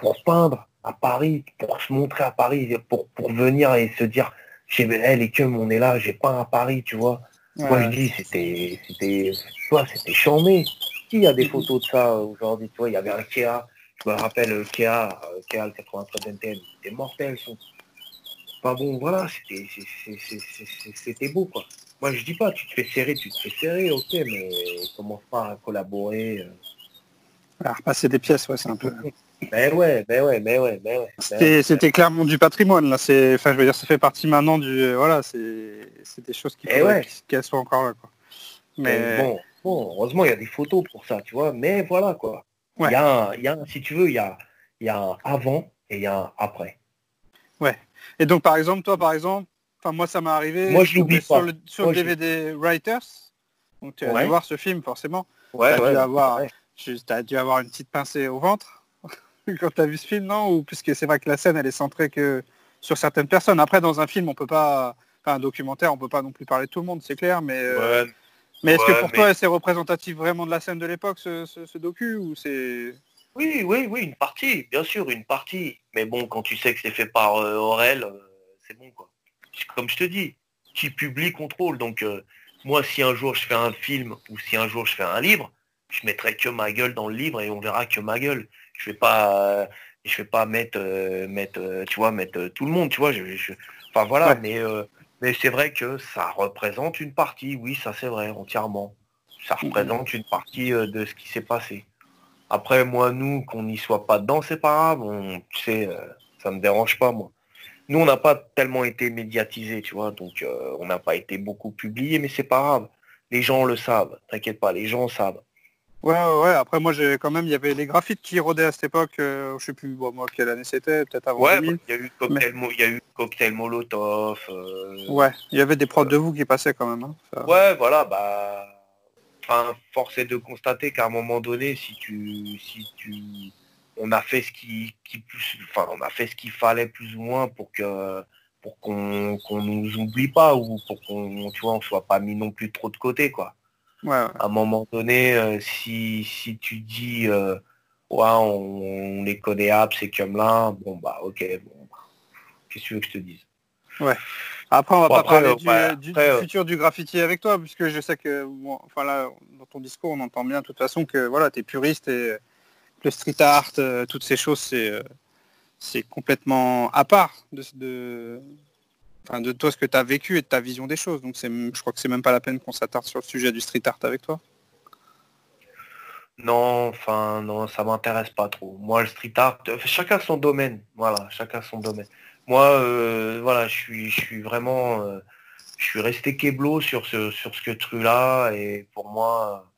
B: pour peindre à Paris, pour se montrer à Paris, pour, pour venir et se dire chez hey, les cum on est là, j'ai peint à Paris, tu vois. Moi je dis c'était c'était toi c'était chambé. Qui a des photos de ça aujourd'hui, tu vois, il y avait un Kea, je me rappelle Kea, euh, Kea le 93 NTN, c'était mortel son Enfin bon, voilà, c'était beau, quoi. Moi, je dis pas, tu te fais serrer, tu te fais serrer, ok, mais commence pas à collaborer. Euh.
A: À repasser des pièces, ouais, c'est un peu...
B: Ben ouais, ben ouais, ben ouais, ben ouais.
A: C'était clairement du patrimoine, là. C'est, enfin, je veux dire, ça fait partie maintenant du... Euh, voilà, c'est des choses qui
B: eh ouais.
A: qu'elles soient encore là, quoi.
B: Mais... Bon, bon, heureusement, il y a des photos pour ça, tu vois. Mais voilà, quoi. Il y, a y a si tu veux, il y a, y a un avant et il y a un après.
A: Et donc, par exemple, toi, par exemple, enfin moi, ça m'est arrivé.
B: Moi, je l'oublie
A: Sur le, sur DVD Writers. Donc, tu as dû voir ce film, forcément.
B: Ouais,
A: tu
B: as,
A: dû avoir, as dû avoir une petite pincée au ventre [LAUGHS] quand tu as vu ce film, non? Ou puisque c'est vrai que la scène, elle est centrée que sur certaines personnes. Après, dans un film, on peut pas, enfin, un documentaire, on peut pas non plus parler de tout le monde, c'est clair, mais. Euh, mais est-ce que pour toi, c'est représentatif vraiment de la scène de l'époque, ce, ce, docu, ou c'est
B: oui, oui, oui, une partie, bien sûr, une partie. Mais bon, quand tu sais que c'est fait par euh, Aurel, euh, c'est bon, quoi. Comme je te dis, qui publie contrôle. Donc, euh, moi, si un jour je fais un film ou si un jour je fais un livre, je mettrai que ma gueule dans le livre et on verra que ma gueule. Je vais pas, je vais pas mettre, mettre, tu vois, mettre tout le monde, tu vois. Je, Enfin voilà, mais, mais c'est vrai que ça représente une partie. Oui, ça c'est vrai, entièrement. Ça mm-hmm. représente une partie de ce qui s'est passé. Après, moi, nous, qu'on n'y soit pas dedans, c'est pas grave. On, tu sais, euh, ça me dérange pas, moi. Nous, on n'a pas tellement été médiatisés, tu vois, donc euh, on n'a pas été beaucoup publié, mais c'est pas grave. Les gens le savent, t'inquiète pas, les gens savent.
A: Ouais, ouais, après moi j'ai quand même, il y avait les graphites qui rôdaient à cette époque, euh, je sais plus moi quelle année c'était, peut-être avant
B: ouais, il y a eu cocktail, il y a eu cocktail Molotov.
A: Ouais, il y avait des prods de vous qui passaient quand même.
B: Hein, ouais, voilà, bah enfin, force est de constater qu'à un moment donné, si tu, si tu, on a fait ce qui, qui enfin, on a fait ce qu'il fallait plus ou moins pour que, pour qu'on, qu'on nous oublie pas ou pour qu'on, tu vois, on soit pas mis non plus trop de côté, quoi. À un moment donné, euh, si, si tu dis, euh, ouais, on, les connaît c'est comme là, bon bah, ok, bon, qu'est-ce que tu veux que je te dise?
A: Ouais. Après, on va pas parler euh, du, euh, futur du graffiti avec toi, puisque je sais que, enfin là, dans ton discours, on entend bien de toute façon que voilà, tu es puriste et le street art, euh, toutes ces choses, c'est c'est complètement à part de, de, de toi ce que tu as vécu et de ta vision des choses. Donc je crois que c'est même pas la peine qu'on s'attarde sur le sujet du street art avec toi.
B: Non, enfin non, ça m'intéresse pas trop. Moi, le street art, chacun son domaine. Voilà, chacun son domaine. Moi, euh, voilà, je suis, je suis vraiment, euh, je suis resté keblo sur ce, sur ce truc-là, et pour moi,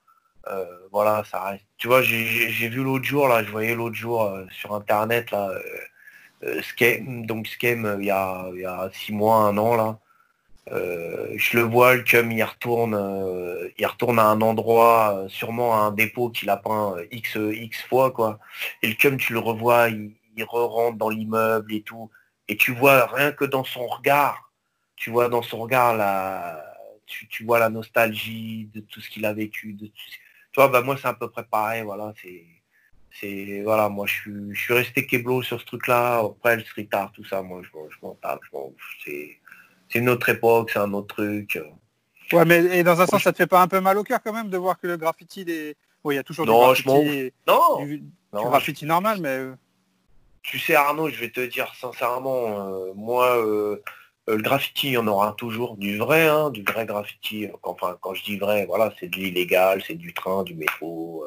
B: voilà, ça reste. Tu vois, j'ai vu l'autre jour, là, je voyais l'autre jour sur internet, là, Scheme, donc Scheme, il y a, il y a six mois, un an, là. je le vois, le cum, il retourne, il retourne à un endroit, sûrement à un dépôt qu'il a peint X, X fois, quoi. Et le cum, tu le revois, il, il re-rentre dans l'immeuble et tout. Et tu vois, rien que dans son regard, tu vois dans son regard la, tu, vois la nostalgie de tout ce qu'il a vécu. De Tu vois, bah moi c'est à peu près pareil, voilà, c'est. C'est voilà, moi je suis, je suis resté keblo sur ce truc-là, après le street art, tout ça, moi je, je m'en tape, c'est, c'est une autre époque, c'est un autre truc.
A: Ouais, mais et dans un sens, ça te fait pas un peu mal au cœur quand même de voir que le graffiti, des... bon, il y a toujours
B: non,
A: du graffiti,
B: non,
A: du, graffiti normal, mais euh,
B: tu sais Arnaud, je vais te dire sincèrement, euh, moi, euh, euh, le graffiti, il y en aura toujours du vrai, hein, du vrai graffiti. Enfin, quand je dis vrai, voilà, c'est de l'illégal, c'est du train, du métro,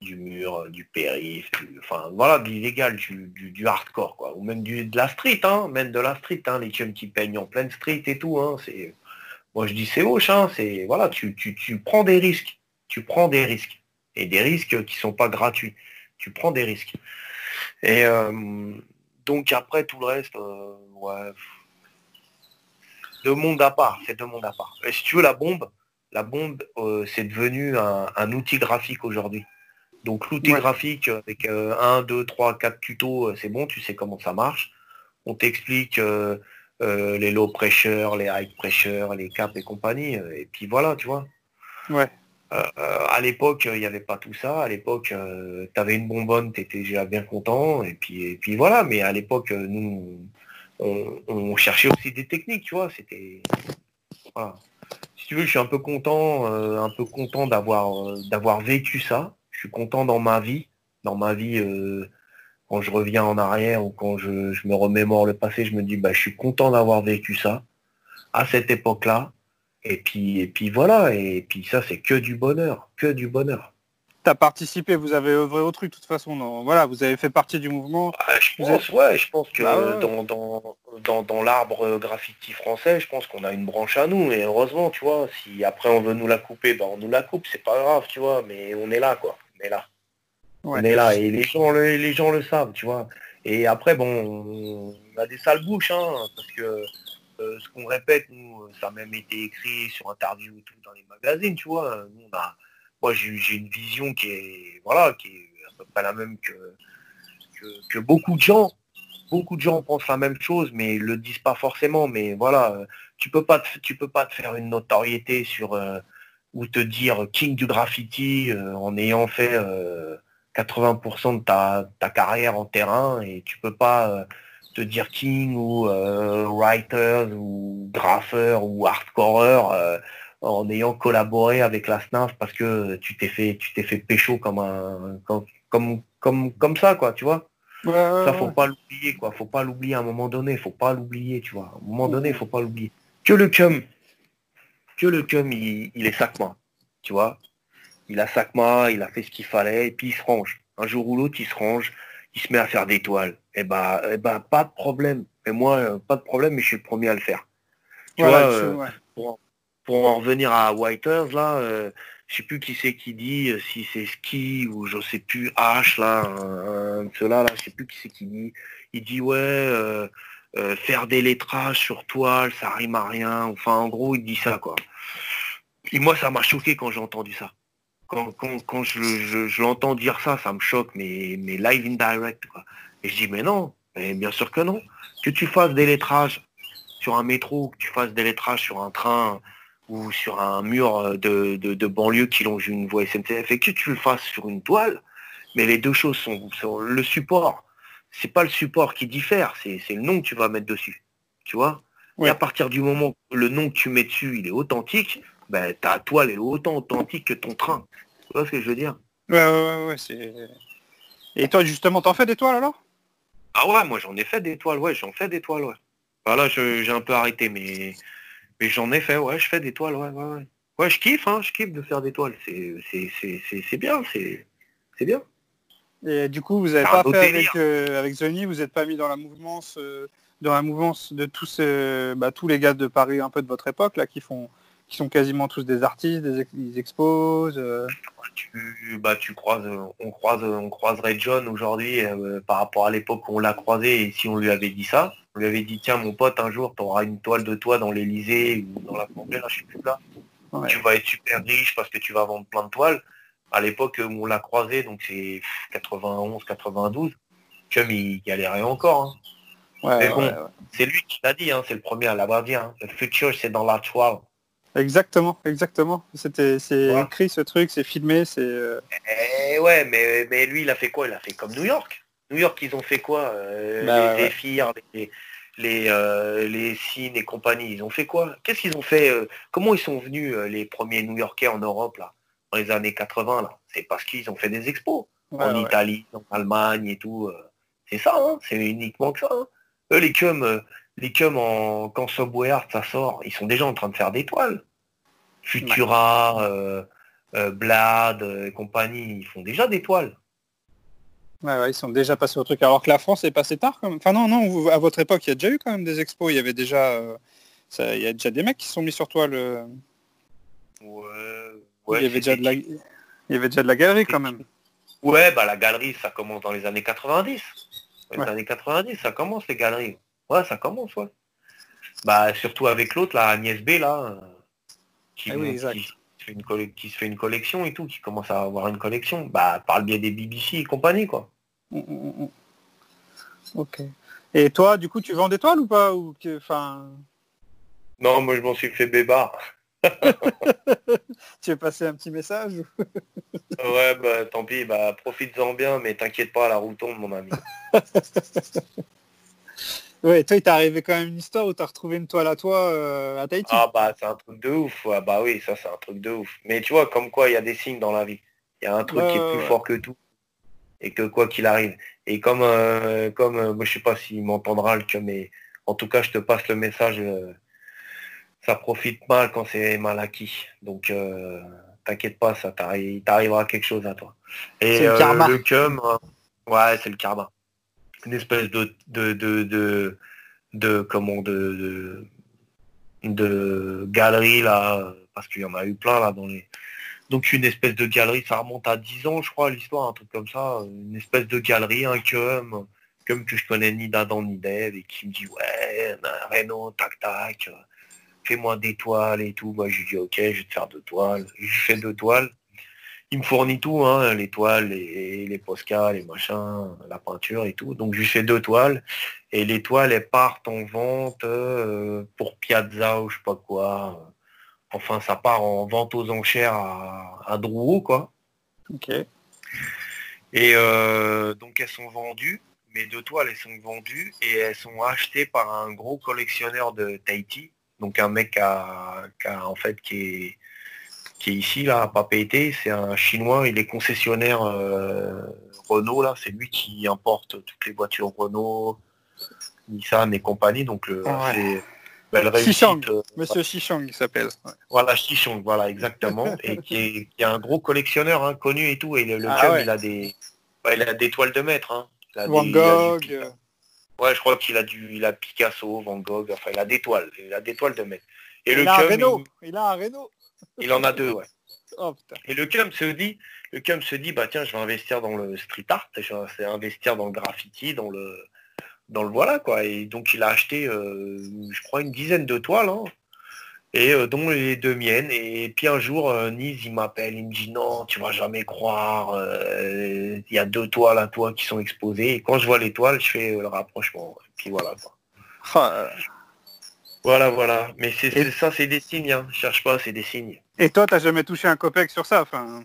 B: du mur, du périph, enfin voilà, de l'illégal, du, hardcore, quoi. Ou même du, de la street, hein, même de la street, hein, les chums qui peignent en pleine street et tout, hein. Moi je dis c'est hoche, c'est. Voilà, tu, prends des risques. Tu prends des risques. Et des risques qui sont pas gratuits. Tu prends des risques. Et euh, donc après tout le reste, euh, ouais, deux mondes à part, c'est deux mondes à part. Et si tu veux la bombe, la bombe euh, c'est devenu un, outil graphique aujourd'hui. Donc l'outil graphique avec un, deux, trois, quatre tutos, c'est bon, tu sais comment ça marche. On t'explique les low pressure, les high pressure, les caps et compagnie. Et puis voilà, tu vois.
A: Ouais.
B: Euh, à l'époque, il n'y avait pas tout ça. À l'époque, euh, tu avais une bonbonne, tu étais déjà bien content. Et puis, et puis voilà. Mais à l'époque, nous, on, cherchait aussi des techniques, tu vois. C'était. Si tu veux, je suis un peu content, euh, un peu content d'avoir d'avoir vécu ça. Je suis content dans ma vie. Dans ma vie, quand je reviens en arrière ou quand je, je, me remémore le passé, je me dis bah je suis content d'avoir vécu ça à cette époque-là et puis, et puis voilà, et puis ça c'est que du bonheur, que du bonheur.
A: Tu as participé, vous avez œuvré au truc de toute façon, non voilà, vous avez fait partie du mouvement.
B: Ah, je pense, ouais, je pense que bah Dans, dans, l'arbre graffiti français, je pense qu'on a une branche à nous, et heureusement, tu vois, si après on veut nous la couper, ben on nous la coupe, c'est pas grave, tu vois, mais on est là, quoi, on est là. On est là, et les gens, les gens le savent, tu vois. Et après, bon, on a des sales bouches, hein, parce que euh, ce qu'on répète, nous, euh, ça a même été écrit sur interview tout dans les magazines, tu vois. moi, j'ai une vision qui est, voilà, qui est à peu près la même que, que, beaucoup de gens. Beaucoup de gens pensent la même chose, mais le disent pas forcément. Mais voilà, euh, tu peux pas, tu peux pas te faire une notoriété sur ou te dire king du graffiti en ayant fait 80% de ta, ta, carrière en terrain et tu peux pas te dire king ou euh, writer ou graffeur ou hardcorer euh, en ayant collaboré avec la SNAF parce que tu t'es fait tu t'es fait pécho comme un comme comme comme, ça quoi tu vois. Ça faut pas l'oublier quoi. Faut pas l'oublier à un moment donné. Faut pas l'oublier tu vois. À un moment donné faut pas l'oublier. Que le cum. Que le cum il, il est sacma tu vois. Il a sacma il a fait ce qu'il fallait et puis il se range. Un jour ou l'autre il se range il se met à faire des toiles. Eh ben, eh ben, pas de problème. Et moi, euh, pas de problème, mais je suis le premier à le faire. Tu vois, euh, pour, en revenir à Whiters, là, euh, je sais plus qui c'est qui dit, si c'est Ski ou je sais plus, H, là, cela, là, je sais plus qui c'est qui dit. Il dit, ouais, faire des lettrages sur toile, ça rime à rien. Enfin, en gros, il dit ça, quoi. Et moi, ça m'a choqué quand j'ai entendu ça quand, je, l'entends dire ça, ça me choque, mais, mais live in direct. Quoi. Et je dis, mais non, mais bien sûr que non. Que tu fasses des lettrages sur un métro, que tu fasses des lettrages sur un train ou sur un mur de, de, banlieue qui longe une voie SNCF et que tu le fasses sur une toile, mais les deux choses sont, le support. C'est pas le support qui diffère, c'est le nom que tu vas mettre dessus. Tu vois Et à partir du moment où le nom que tu mets dessus, il est authentique, ben, ta toile est autant authentique que ton train. Tu vois ce que je veux dire?
A: Ouais, ouais, ouais, c'est... Et toi, justement, t'en fais des toiles alors?
B: Ah ouais, moi j'en ai fait des toiles, ouais, j'en fais des toiles, ouais. Voilà, j'ai un peu arrêté, mais, mais j'en ai fait, ouais, je fais des toiles, ouais, ouais, ouais. Ouais, je kiffe, hein, je kiffe de faire des toiles. C'est bien, c'est bien.
A: Et du coup, vous n'avez pas fait avec, euh, avec Zony, vous n'êtes pas mis dans la mouvance, euh, dans la mouvance de tous, bah, tous les gars de Paris un peu de votre époque là qui font qui sont quasiment tous des artistes, des, ils exposent. euh.
B: tu, bah, tu croises, on croise, on croiserait John aujourd'hui euh, par rapport à l'époque où on l'a croisé et si on lui avait dit ça, on lui avait dit tiens mon pote un jour tu auras une toile de toi dans l'Elysée ou dans la Congrès, là, je sais plus là.
A: Ouais.
B: Tu vas être super riche parce que tu vas vendre plein de toiles. À l'époque où on l'a croisé, donc c'est 91, 92, comme il galérait encore. hein.
A: Ouais,
B: Mais
A: ouais,
B: bon.
A: ouais.
B: C'est lui qui l'a dit, hein, c'est le premier à l'avoir dit. hein. Le futur c'est dans la toile.
A: Exactement, exactement. C'était, c'est écrit ce truc, c'est filmé, c'est. euh,
B: Eh ouais, mais, mais lui, il a fait quoi? Il a fait comme New York. New York, ils ont fait quoi Euh,
A: Bah,
B: Les
A: ouais.
B: Zephyr, les, les, euh, les et compagnie, ils ont fait quoi? Qu'est-ce qu'ils ont fait Comment ils sont venus, les premiers New-Yorkais en Europe, là, dans les années 80, là? C'est parce qu'ils ont fait des expos.
A: ouais,
B: en
A: ouais.
B: Italie, en Allemagne et tout. C'est ça, hein, c'est uniquement que ça. hein. Eux, les cums, les en, quand Subway Art ça sort, ils sont déjà en train de faire des toiles. Futura, euh, euh, Blad euh, et compagnie, ils font déjà des toiles.
A: Ouais, ouais, ils sont déjà passés au truc. Alors que la France est passée tard quand même. Enfin non, non, vous- à votre époque, il y a déjà eu quand même des expos. Il y avait déjà, euh, ça- il y a déjà des mecs qui sont mis sur toile.
B: Ouais, ouais,
A: il y avait déjà de la, il y avait déjà de la galerie quand même.
B: Ouais, bah la galerie, ça commence dans les années 90. Dans les années 90, ça commence les galeries. Ouais, ça commence, ouais. Bah surtout avec l'autre, là, Agnès B, là, qui,
A: Ah oui,
B: qui se fait une qui se fait une collection et tout, qui commence à avoir une collection, bah par le biais des BBC et compagnie, quoi.
A: Mm, mm, mm. Ok. Et toi, du coup, tu vends des toiles ou pas ou que,
B: Non, moi je m'en suis fait bébard. [LAUGHS]
A: tu veux passer un petit message ou- [LAUGHS]
B: ouais, bah tant pis, bah profites-en bien, mais t'inquiète pas, la roue tourne, mon ami. [LAUGHS]
A: Ouais, toi, il t'est arrivé quand même une histoire où t'as retrouvé une toile à toi euh, à Tahiti.
B: Ah bah c'est un truc de ouf, bah oui, ça c'est un truc de ouf. Mais tu vois, comme quoi il y a des signes dans la vie. Il y a un truc qui est plus fort que tout. Et que quoi qu'il arrive. Et comme euh, comme euh, moi je sais pas s'il m'entendra le mais en tout cas je te passe le message euh, ça profite mal quand c'est mal acquis. Donc t'inquiète pas, ça t'arrivera quelque chose à toi. Et
A: C'est le karma.
B: le cum, ouais, c'est le karma. Une espèce de de de de, comment de, de galerie là, parce qu'il y en a eu plein là dans les. Donc une espèce de galerie, ça remonte à 10 ans je crois l'histoire, un truc comme ça, une espèce de galerie, un cum, cum que je connais ni d'Adam ni d'Ève et qui me dit ouais, un Renault, tac tac, fais-moi des toiles et tout. Moi je lui dis ok, je vais te faire deux toiles. Je fais deux toiles. Il me fournit tout, hein, les toiles, les, les poscas, les machins, la peinture et tout. Donc je lui fais deux toiles. Et les toiles, elles partent en vente euh, pour Piazza ou je sais pas quoi. Enfin, ça part en vente aux enchères à, à Drouot, quoi.
A: Ok.
B: Et euh, donc elles sont vendues. Mes deux toiles, elles sont vendues et elles sont achetées par un gros collectionneur de Tahiti. Donc un mec qui a- qui a, en fait qui est qui est ici là à Papeete, c'est un chinois, il est concessionnaire euh, Renault là, c'est lui qui importe toutes les voitures Renault, Nissan et compagnie, donc le,
A: Ouais.
B: c'est belle
A: Chichang.
B: réussite. euh,
A: Monsieur Chichang, il s'appelle. Ouais.
B: voilà, Chichong, voilà, exactement. [LAUGHS] et qui est, qui est un gros collectionneur hein, connu et tout. Et le, le
A: Ah ouais.
B: il a des. ouais, il a des toiles de maître. Hein. Il a
A: Van
B: des- il a
A: Gogh.
B: du-
A: euh,
B: Ouais, je crois qu'il a du. Il a Picasso, Van Gogh, enfin il a des toiles. Il a des toiles de maître. Et
A: il
B: le
A: a un Renault. Il a un Renault.
B: Il, en a deux, ouais. [LAUGHS]
A: Oh.
B: Et le cum se dit, le cum se dit, bah tiens, je vais investir dans le street art, je vais investir dans le graffiti, dans le dans le voilà quoi. Et donc il a acheté, euh, je crois, une dizaine de toiles, hein, et euh, dont les deux miennes. Et puis un jour, euh, Nice, il m'appelle, il me dit non, tu vas jamais croire, euh, il y a deux toiles à toi qui sont exposées. Et quand je vois les toiles, je fais le rapprochement. Et puis voilà quoi. [LAUGHS] Voilà, voilà. Mais c'est
A: Et-
B: ça, c'est des signes. Hein. Je cherche pas, c'est des signes.
A: Et toi, t'as jamais touché un copec sur ça enfin...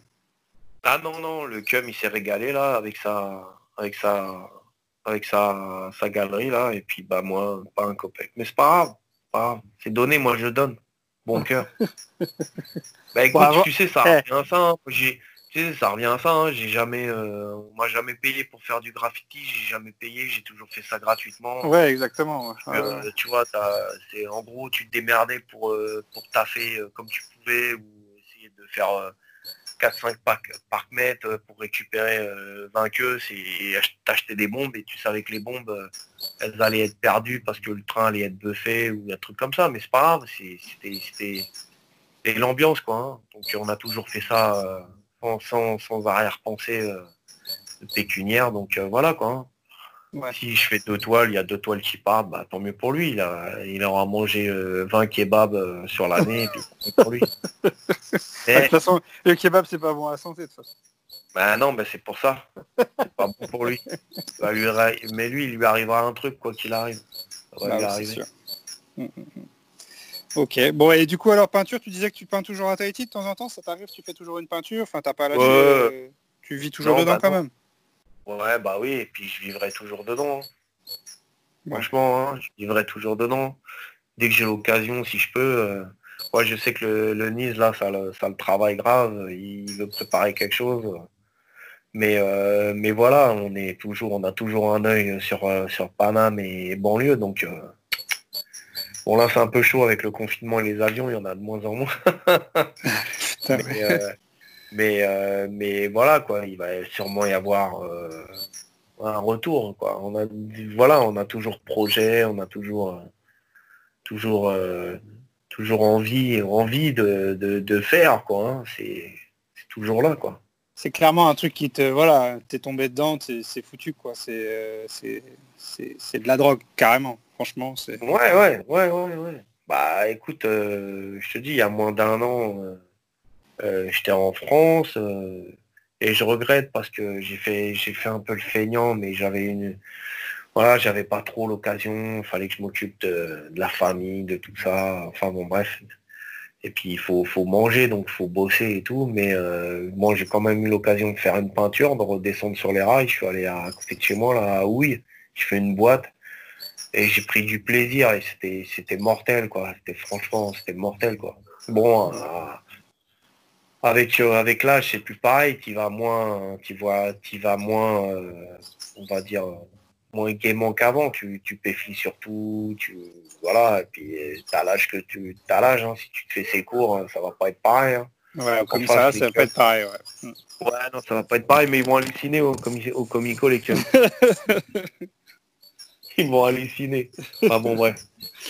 B: Ah non, non, le cum il s'est régalé là avec sa avec sa avec sa, sa galerie là, et puis bah moi, pas un copec. Mais c'est pas grave, pas grave. C'est donné, moi je donne. Bon [LAUGHS] cœur. bah écoute,
A: Bravo.
B: tu sais, ça
A: Eh.
B: ça. hein. J'ai tu sais, ça revient à ça, hein. j'ai jamais euh, on m'a jamais payé pour faire du graffiti, j'ai jamais payé, j'ai toujours fait ça gratuitement.
A: Ouais, exactement. ouais.
B: Euh, tu vois, c'est en gros tu te démerdais pour, euh, pour taffer comme tu pouvais ou essayer de faire euh, 4-5 packs par mètre pour récupérer euh, 20 queues et ach- t'acheter des bombes et tu savais que les bombes elles allaient être perdues parce que le train allait être buffé ou un truc comme ça, mais c'est pas grave, c'était l'ambiance quoi. Hein. Donc on a toujours fait ça sans, sans, arrière-pensée pécuniaire. Donc voilà quoi. Hein. Si je fais deux toiles, il y a deux toiles qui partent, bah, tant mieux pour lui. Il, a, il aura mangé 20 kebabs sur l'année, pour lui. [LAUGHS]
A: De toute façon, le kebab, c'est pas bon à la santé, de toute façon.
B: Bah non, bah c'est pour ça. C'est pas bon pour lui. Mais lui, il lui arrivera un truc, quoi qu'il arrive.
A: Bah mm, mm, mm. Ok, bon et du coup alors peinture, tu disais que tu peins toujours à Tahiti de temps en temps, ça t'arrive, tu fais toujours une peinture, enfin t'as pas la euh, tu vis toujours dedans bah quand même.
B: Ouais bah oui, et puis je vivrai toujours dedans. Hein. Franchement, hein, je vivrai toujours dedans. Dès que j'ai l'occasion, si je peux. Euh, moi je sais que le, le Nice là, ça le, ça le travaille grave, il veut préparer quelque chose. Mais, euh, mais voilà, on est toujours, on a toujours un œil sur, euh, sur Paname et banlieue. Donc euh, bon là c'est un peu chaud avec le confinement et les avions, il y en a de moins en moins. [LAUGHS] mais, mais, voilà quoi, il va sûrement y avoir un retour. Quoi. On a voilà, on a toujours projet, on a toujours toujours toujours envie, envie de, de, faire quoi. Hein. C'est toujours là quoi
A: c'est clairement un truc qui te voilà t'es tombé dedans c'est foutu quoi euh, c'est c'est de la drogue carrément franchement c'est
B: ouais ouais ouais ouais ouais bah écoute euh, je te dis il y a moins d'un an euh, j'étais en France et je regrette parce que j'ai fait j'ai fait un peu le feignant mais j'avais une voilà j'avais pas trop l'occasion fallait que je m'occupe de, la famille de tout ça enfin bon bref et puis il faut, faut manger, donc il faut bosser et tout. Mais euh, moi j'ai quand même eu l'occasion de faire une peinture, de redescendre sur les rails. Je suis allé à, côté de chez moi, là, à Houille. Je fais une boîte. Et j'ai pris du plaisir et c'était c'était mortel quoi. C'était franchement c'était mortel quoi. Bon euh, avec euh, avec l'âge c'est plus pareil, tu vas moins tu vois tu vas moins on va dire moins gaiement qu'avant. Tu, tu surtout, tu voilà, et puis t'as l'âge que tu as l'âge, hein. si tu te fais ses cours, hein, ça va pas être pareil. Hein.
A: Ouais, comme ça, ça va pas être pareil,
B: ouais. Ouais, non, ça va pas être pareil, mais ils vont halluciner au, au comico les [LAUGHS] Ils vont halluciner. Enfin bon bref.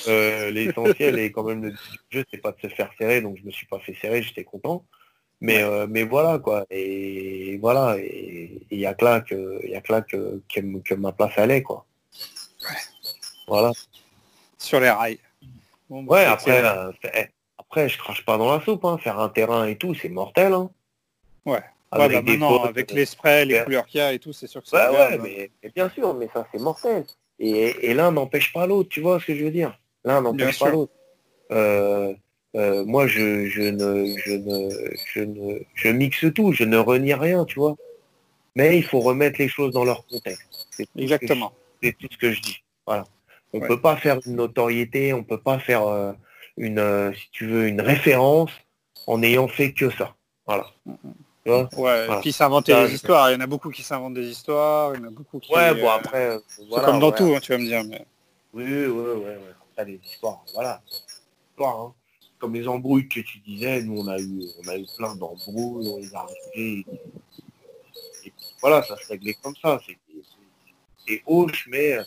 B: Euh, l'essentiel est quand même le jeu, c'est pas de se faire serrer, donc je me suis pas fait serrer, j'étais content. Mais, euh, mais voilà quoi. Et voilà. Et il y a que là que y a que là que, que, ma place allait quoi. Voilà.
A: Sur les rails.
B: Bon, bah, ouais, après, euh, eh, après je crache pas dans la soupe, hein. faire un terrain et tout, c'est mortel. Hein.
A: Ouais. Avec, bah, avec les sprays, les couleurs qu'il y a et tout, c'est sûr que c'est.
B: Ouais, ouais, mais, mais, bien sûr, mais ça c'est mortel. Et, et l'un n'empêche pas l'autre, tu vois ce que je veux dire? L'un n'empêche pas l'autre. Euh, euh, moi, je, je, ne, je, ne, je, ne, je mixe tout, je ne renie rien, tu vois. Mais il faut remettre les choses dans leur contexte.
A: Exactement.
B: C'est tout ce que je dis. Voilà. On ne peut pas faire une notoriété, on peut pas faire euh, une, si tu veux, une référence en ayant fait que ça. Voilà.
A: Ouais, voilà. et puis s'inventer des histoires. Il y en a beaucoup qui s'inventent des histoires, il y en a beaucoup qui.
B: Ouais, bon après.
A: c'est comme dans tout, hein, tu vas me dire. Mais...
B: Oui, oui, oui, ouais, ouais. des histoires, voilà. Hein comme les embrouilles que tu disais, nous on a eu, on a eu plein d'embrouilles, on les a. Et, voilà, ça se réglait comme ça. C'est hoche, mais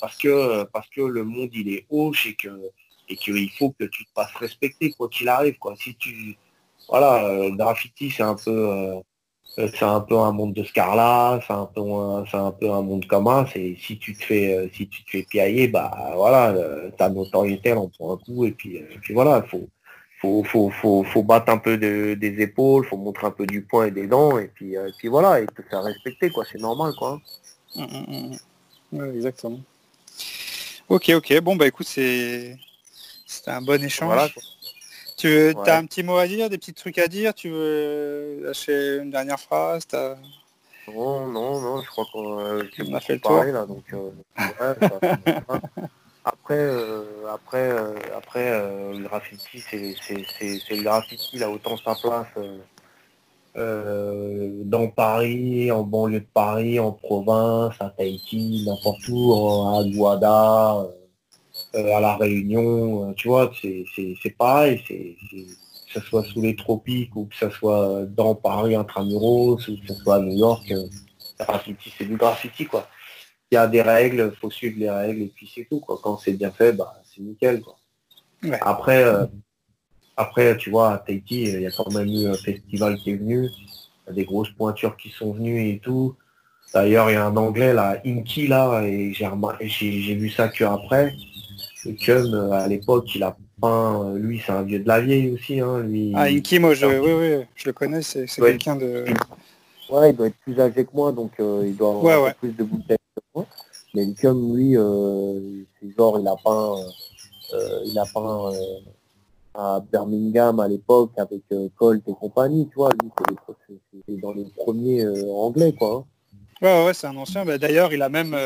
B: parce que parce que le monde il est hoche et que et qu'il faut que tu te fasses respecter quoi qu'il arrive. Quoi. Si tu voilà, le graffiti c'est un peu euh, c'est un peu un monde de Scarla, c'est un peu un, c'est un peu un monde commun. C'est si tu te fais euh, si tu te fais piailler, bah voilà, euh, ta notoriété en prend un coup et puis, et puis voilà, faut faut, faut, faut, faut battre un peu de, des épaules, faut montrer un peu du poing et des dents, et puis, euh, puis voilà, et te faire respecter, quoi, c'est normal, quoi.
A: Mmh, mmh, mmh. exactement. Ok, ok, bon, bah écoute, c'est c'était un bon échange. Tu as un petit mot à dire, des petits trucs à dire Tu veux lâcher une dernière phrase
B: Non, non, non, je crois qu'on euh, a fait le tour. Là, donc, euh, ouais, [LAUGHS] Après, euh, après, euh, après euh, le graffiti, c'est le graffiti, il a autant sa place dans Paris, en banlieue de Paris, en province, à Tahiti, n'importe où, à Guada, à La Réunion, tu vois, c'est pareil, c'est que ce soit sous les tropiques ou que ce soit dans Paris intramuros ou que ce soit à New York, graffiti, c'est du graffiti, quoi il y a des règles, faut suivre les règles et puis c'est tout. Quoi. Quand c'est bien fait, bah, c'est nickel. Quoi. Après, euh, après, tu vois, à Tahiti, il y a quand même eu un festival qui est venu. Il y a des grosses pointures qui sont venues et tout. D'ailleurs, il y a un anglais là, Inky là, et j'ai vu ça que après. Et comme à l'époque, il a peint, lui, c'est un vieux de la vieille aussi, hein, lui.
A: Ah, Inky, moi, je, oui, oui, je le connais, c'est quelqu'un de.
B: Ouais, il doit être plus âgé que moi, donc euh, il doit avoir plus de bouteilles que moi. Mais comme lui, euh, c'est genre, il a peint, euh, il a peint à Birmingham à l'époque avec Colt et compagnie, tu vois. Lui, c'est dans les premiers anglais, quoi. Hein.
A: Ouais, ouais, c'est un ancien. Bah, d'ailleurs, il a même,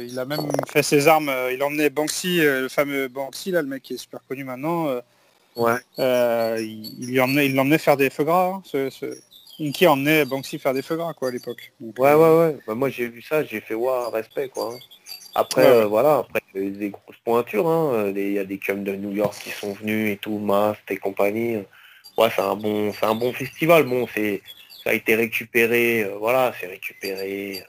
A: il a même fait ses armes. il emmenait Banksy, le fameux Banksy, là, le mec qui est super connu maintenant.
B: ouais.
A: il, il l'emmenait faire des feux gras. Hein, ce, qui emmenait Banksy faire des feux gras quoi à l'époque.
B: Ouais, ouais, euh, ouais. Bah, moi j'ai vu ça, j'ai fait waouh, respect quoi. Hein. Après, euh, voilà, après il y a des grosses pointures. Hein. Il y a des cums de New York qui sont venus et tout, Mast et compagnie. Ouais, c'est un bon, c'est un bon festival. Bon, c'est, ça a été récupéré, euh, voilà, c'est récupéré,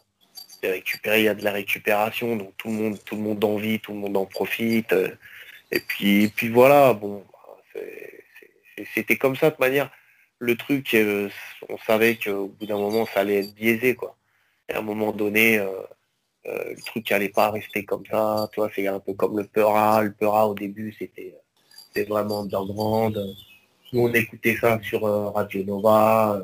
B: c'est récupéré. Il y a de la récupération, donc tout le monde, tout le monde en vit, tout le monde en profite. et puis, puis voilà, bon, c'était comme ça de manière le truc, euh, on savait qu'au bout d'un moment, ça allait être biaisé, quoi. Et à un moment donné, euh, euh, le truc n'allait pas rester comme ça. Tu vois, c'est un peu comme le Peura. Le Peura, au début, c'était vraiment underground. Nous, on écoutait ça sur Radio Nova,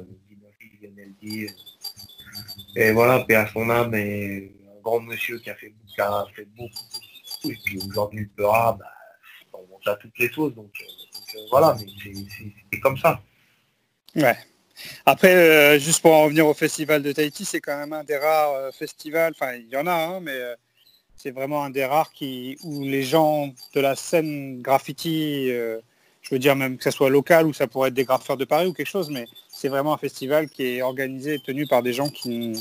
B: et voilà, paix à son âme, et un grand monsieur qui a fait, beaucoup, Et puis aujourd'hui, le Peura, bah, on monte toutes les choses. Donc, voilà, mais c'est comme ça.
A: Ouais. Après, euh, juste pour en revenir au festival de Tahiti, c'est quand même un des rares euh, festivals, enfin il y en a, mais euh, c'est vraiment un des rares qui, où les gens de la scène graffiti, je veux dire même que ça soit local ou ça pourrait être des graffeurs de Paris ou quelque chose, mais c'est vraiment un festival qui est organisé et tenu par des gens qui,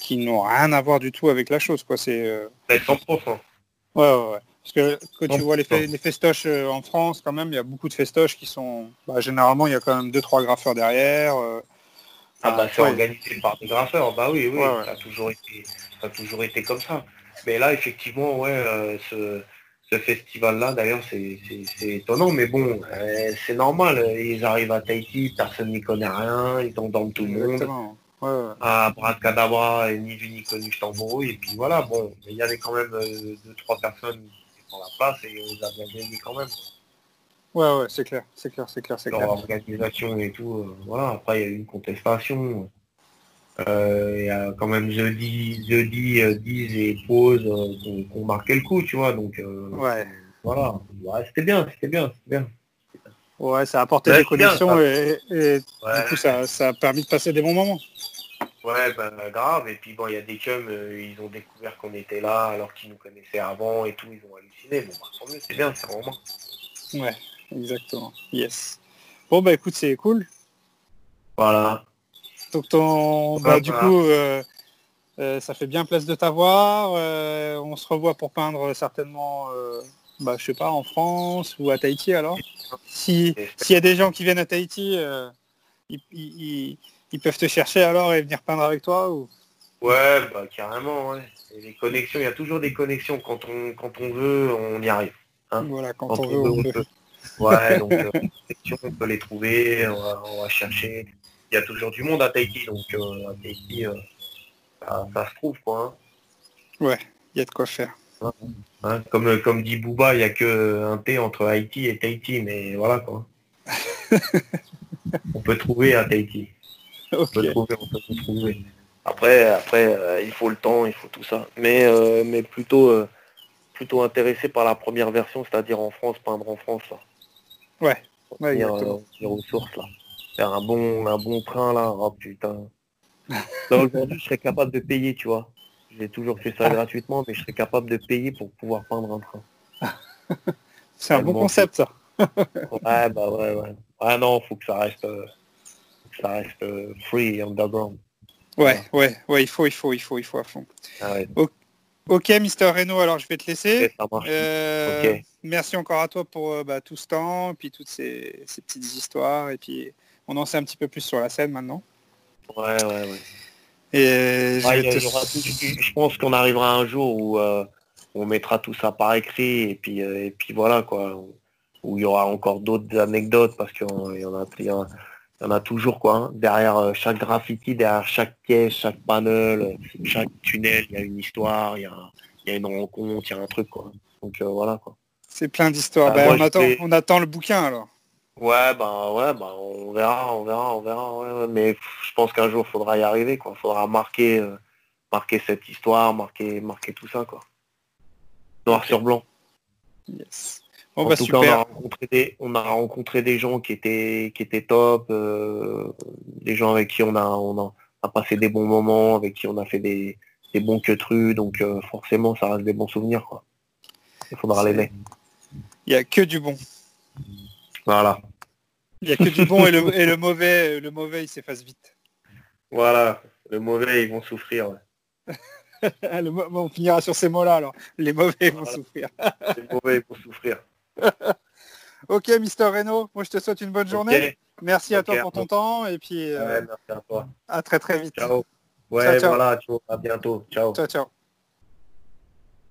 A: qui n'ont rien à voir du tout avec la chose. Quoi. C'est,
B: 100%.
A: Ouais, ouais, ouais. Parce que quand tu vois les, festoches euh, en France, quand même, il y a beaucoup de festoches qui sont... Bah, généralement, il y a quand même deux, trois graffeurs derrière. Euh.
B: ah bah c'est organisé par des graffeurs, bah oui, oui, Ça, a toujours été, ça a toujours été comme ça. Mais là, effectivement, ouais, euh, ce, festival-là, d'ailleurs, c'est étonnant, mais bon, c'est normal. Ils arrivent à Tahiti, personne n'y connaît rien, ils t'endorment tout le monde. Ouais, à Bracadabra, ni vu ni connu, je et puis voilà, bon, il y avait quand même deux, trois personnes la place et on a bien quand même.
A: Ouais, ouais, c'est clair, c'est clair, c'est clair, c'est clair.
B: L'organisation et tout, euh, voilà, après il y a eu une contestation. Euh, il y a quand même jeudi, jeudi, 10 euh, et pause qu'on marquait le coup, tu vois, donc
A: ouais.
B: voilà, c'était bien, c'était bien, c'était bien.
A: Ouais, ça a apporté des connexions et, du coup ça, ça a permis de passer des bons moments.
B: Ouais, ben grave. Et puis bon, il y a des chums, euh, ils ont découvert qu'on était là alors qu'ils nous connaissaient avant et tout, ils ont halluciné. Bon, bah, c'est bien, c'est vraiment.
A: Ouais, exactement. Yes. Bon, bah écoute, c'est cool.
B: Voilà.
A: Donc ton, bah, du coup, euh, euh, ça fait bien place de t'avoir. on se revoit pour peindre certainement, bah, je sais pas, en France ou à Tahiti alors. Si s'il y a des gens qui viennent à Tahiti, ils ils peuvent te chercher alors et venir peindre avec toi ou?
B: Ouais, bah carrément, ouais. les connexions, il y a toujours des connexions. Quand on, quand on veut, on y arrive.
A: Hein. voilà, quand, on, veut, on, peut.
B: Ouais, donc [LAUGHS] euh, on peut les trouver, on va, chercher. Il y a toujours du monde à Tahiti, donc euh, à Tahiti, euh, ça, se trouve quoi.
A: Hein. Ouais, il y a de quoi faire.
B: Hein, comme, comme dit Booba, il n'y a que un T entre Haïti et Tahiti, mais voilà quoi. [LAUGHS] on peut trouver à Tahiti. Après, après euh, il faut le temps, il faut tout ça. Mais, euh, mais plutôt, euh, plutôt intéressé par la première version, c'est-à-dire en France, peindre en France. Là.
A: Ouais.
B: ouais là. Faire un bon, un bon train là. Oh putain. aujourd'hui, je serais capable de payer, tu vois. J'ai toujours fait ça gratuitement, mais je serais capable de payer pour pouvoir peindre un train. [LAUGHS]
A: C'est un bon concept ça. [LAUGHS]
B: ouais, bah ouais, ouais. Ah non, faut que ça reste ça reste euh, free underground.
A: Ouais, ouais, ouais, il faut, il faut, il faut, il faut à fond.
B: Ah
A: ok, Mister Reno, alors je vais te laisser. Euh, merci encore à toi pour euh, bah, tout ce temps, puis toutes ces, petites histoires, et puis on en sait un petit peu plus sur la scène maintenant.
B: Ouais, ouais, ouais.
A: Et
B: je, pense qu'on arrivera un jour où on mettra tout ça par écrit, et puis, et puis voilà, quoi. où il y aura encore d'autres anecdotes parce qu'il y en a, il y en a, il y en a toujours quoi. hein. Derrière euh, chaque graffiti, derrière chaque pièce, chaque panel, euh, chaque tunnel, il y a une histoire, il y a, il y a une rencontre, il y a un truc quoi. Donc euh, voilà quoi.
A: C'est plein d'histoires.
B: Ah,
A: Bah,
B: moi,
A: on, attend, on attend le bouquin alors.
B: Ouais bah ouais bah on verra, on verra, on verra. ouais, ouais. Mais je pense qu'un jour faudra y arriver quoi. Faudra marquer, euh, marquer cette histoire, marquer, marquer tout ça quoi. Noir sur blanc.
A: Yes. Bon
B: en
A: bah
B: tout cas, on a rencontré des, on a rencontré des gens qui étaient, qui étaient top, euh, des gens avec qui on a, on a, passé des bons moments, avec qui on a fait des, des bons queutrus, donc euh, forcément, ça reste des bons souvenirs, quoi. Il faudra l'aimer.
A: Il n'y a que du bon.
B: Voilà.
A: Il n'y a que du bon et le, et le mauvais, le mauvais il s'efface vite.
B: Voilà. Le mauvais, ils vont souffrir. ouais. [LAUGHS]
A: Le mo- bon, on finira sur ces mots-là alors. Les mauvais vont souffrir.
B: Les mauvais, vont souffrir. [LAUGHS]
A: Ok, Mister Reno, moi je te souhaite une bonne journée. Merci à toi pour ton temps et puis euh,
B: Ouais, merci à toi.
A: à très très vite.
B: Ciao. Ouais,
A: Ciao, ciao.
B: voilà, ciao. À bientôt. Ciao.
A: ciao. ciao.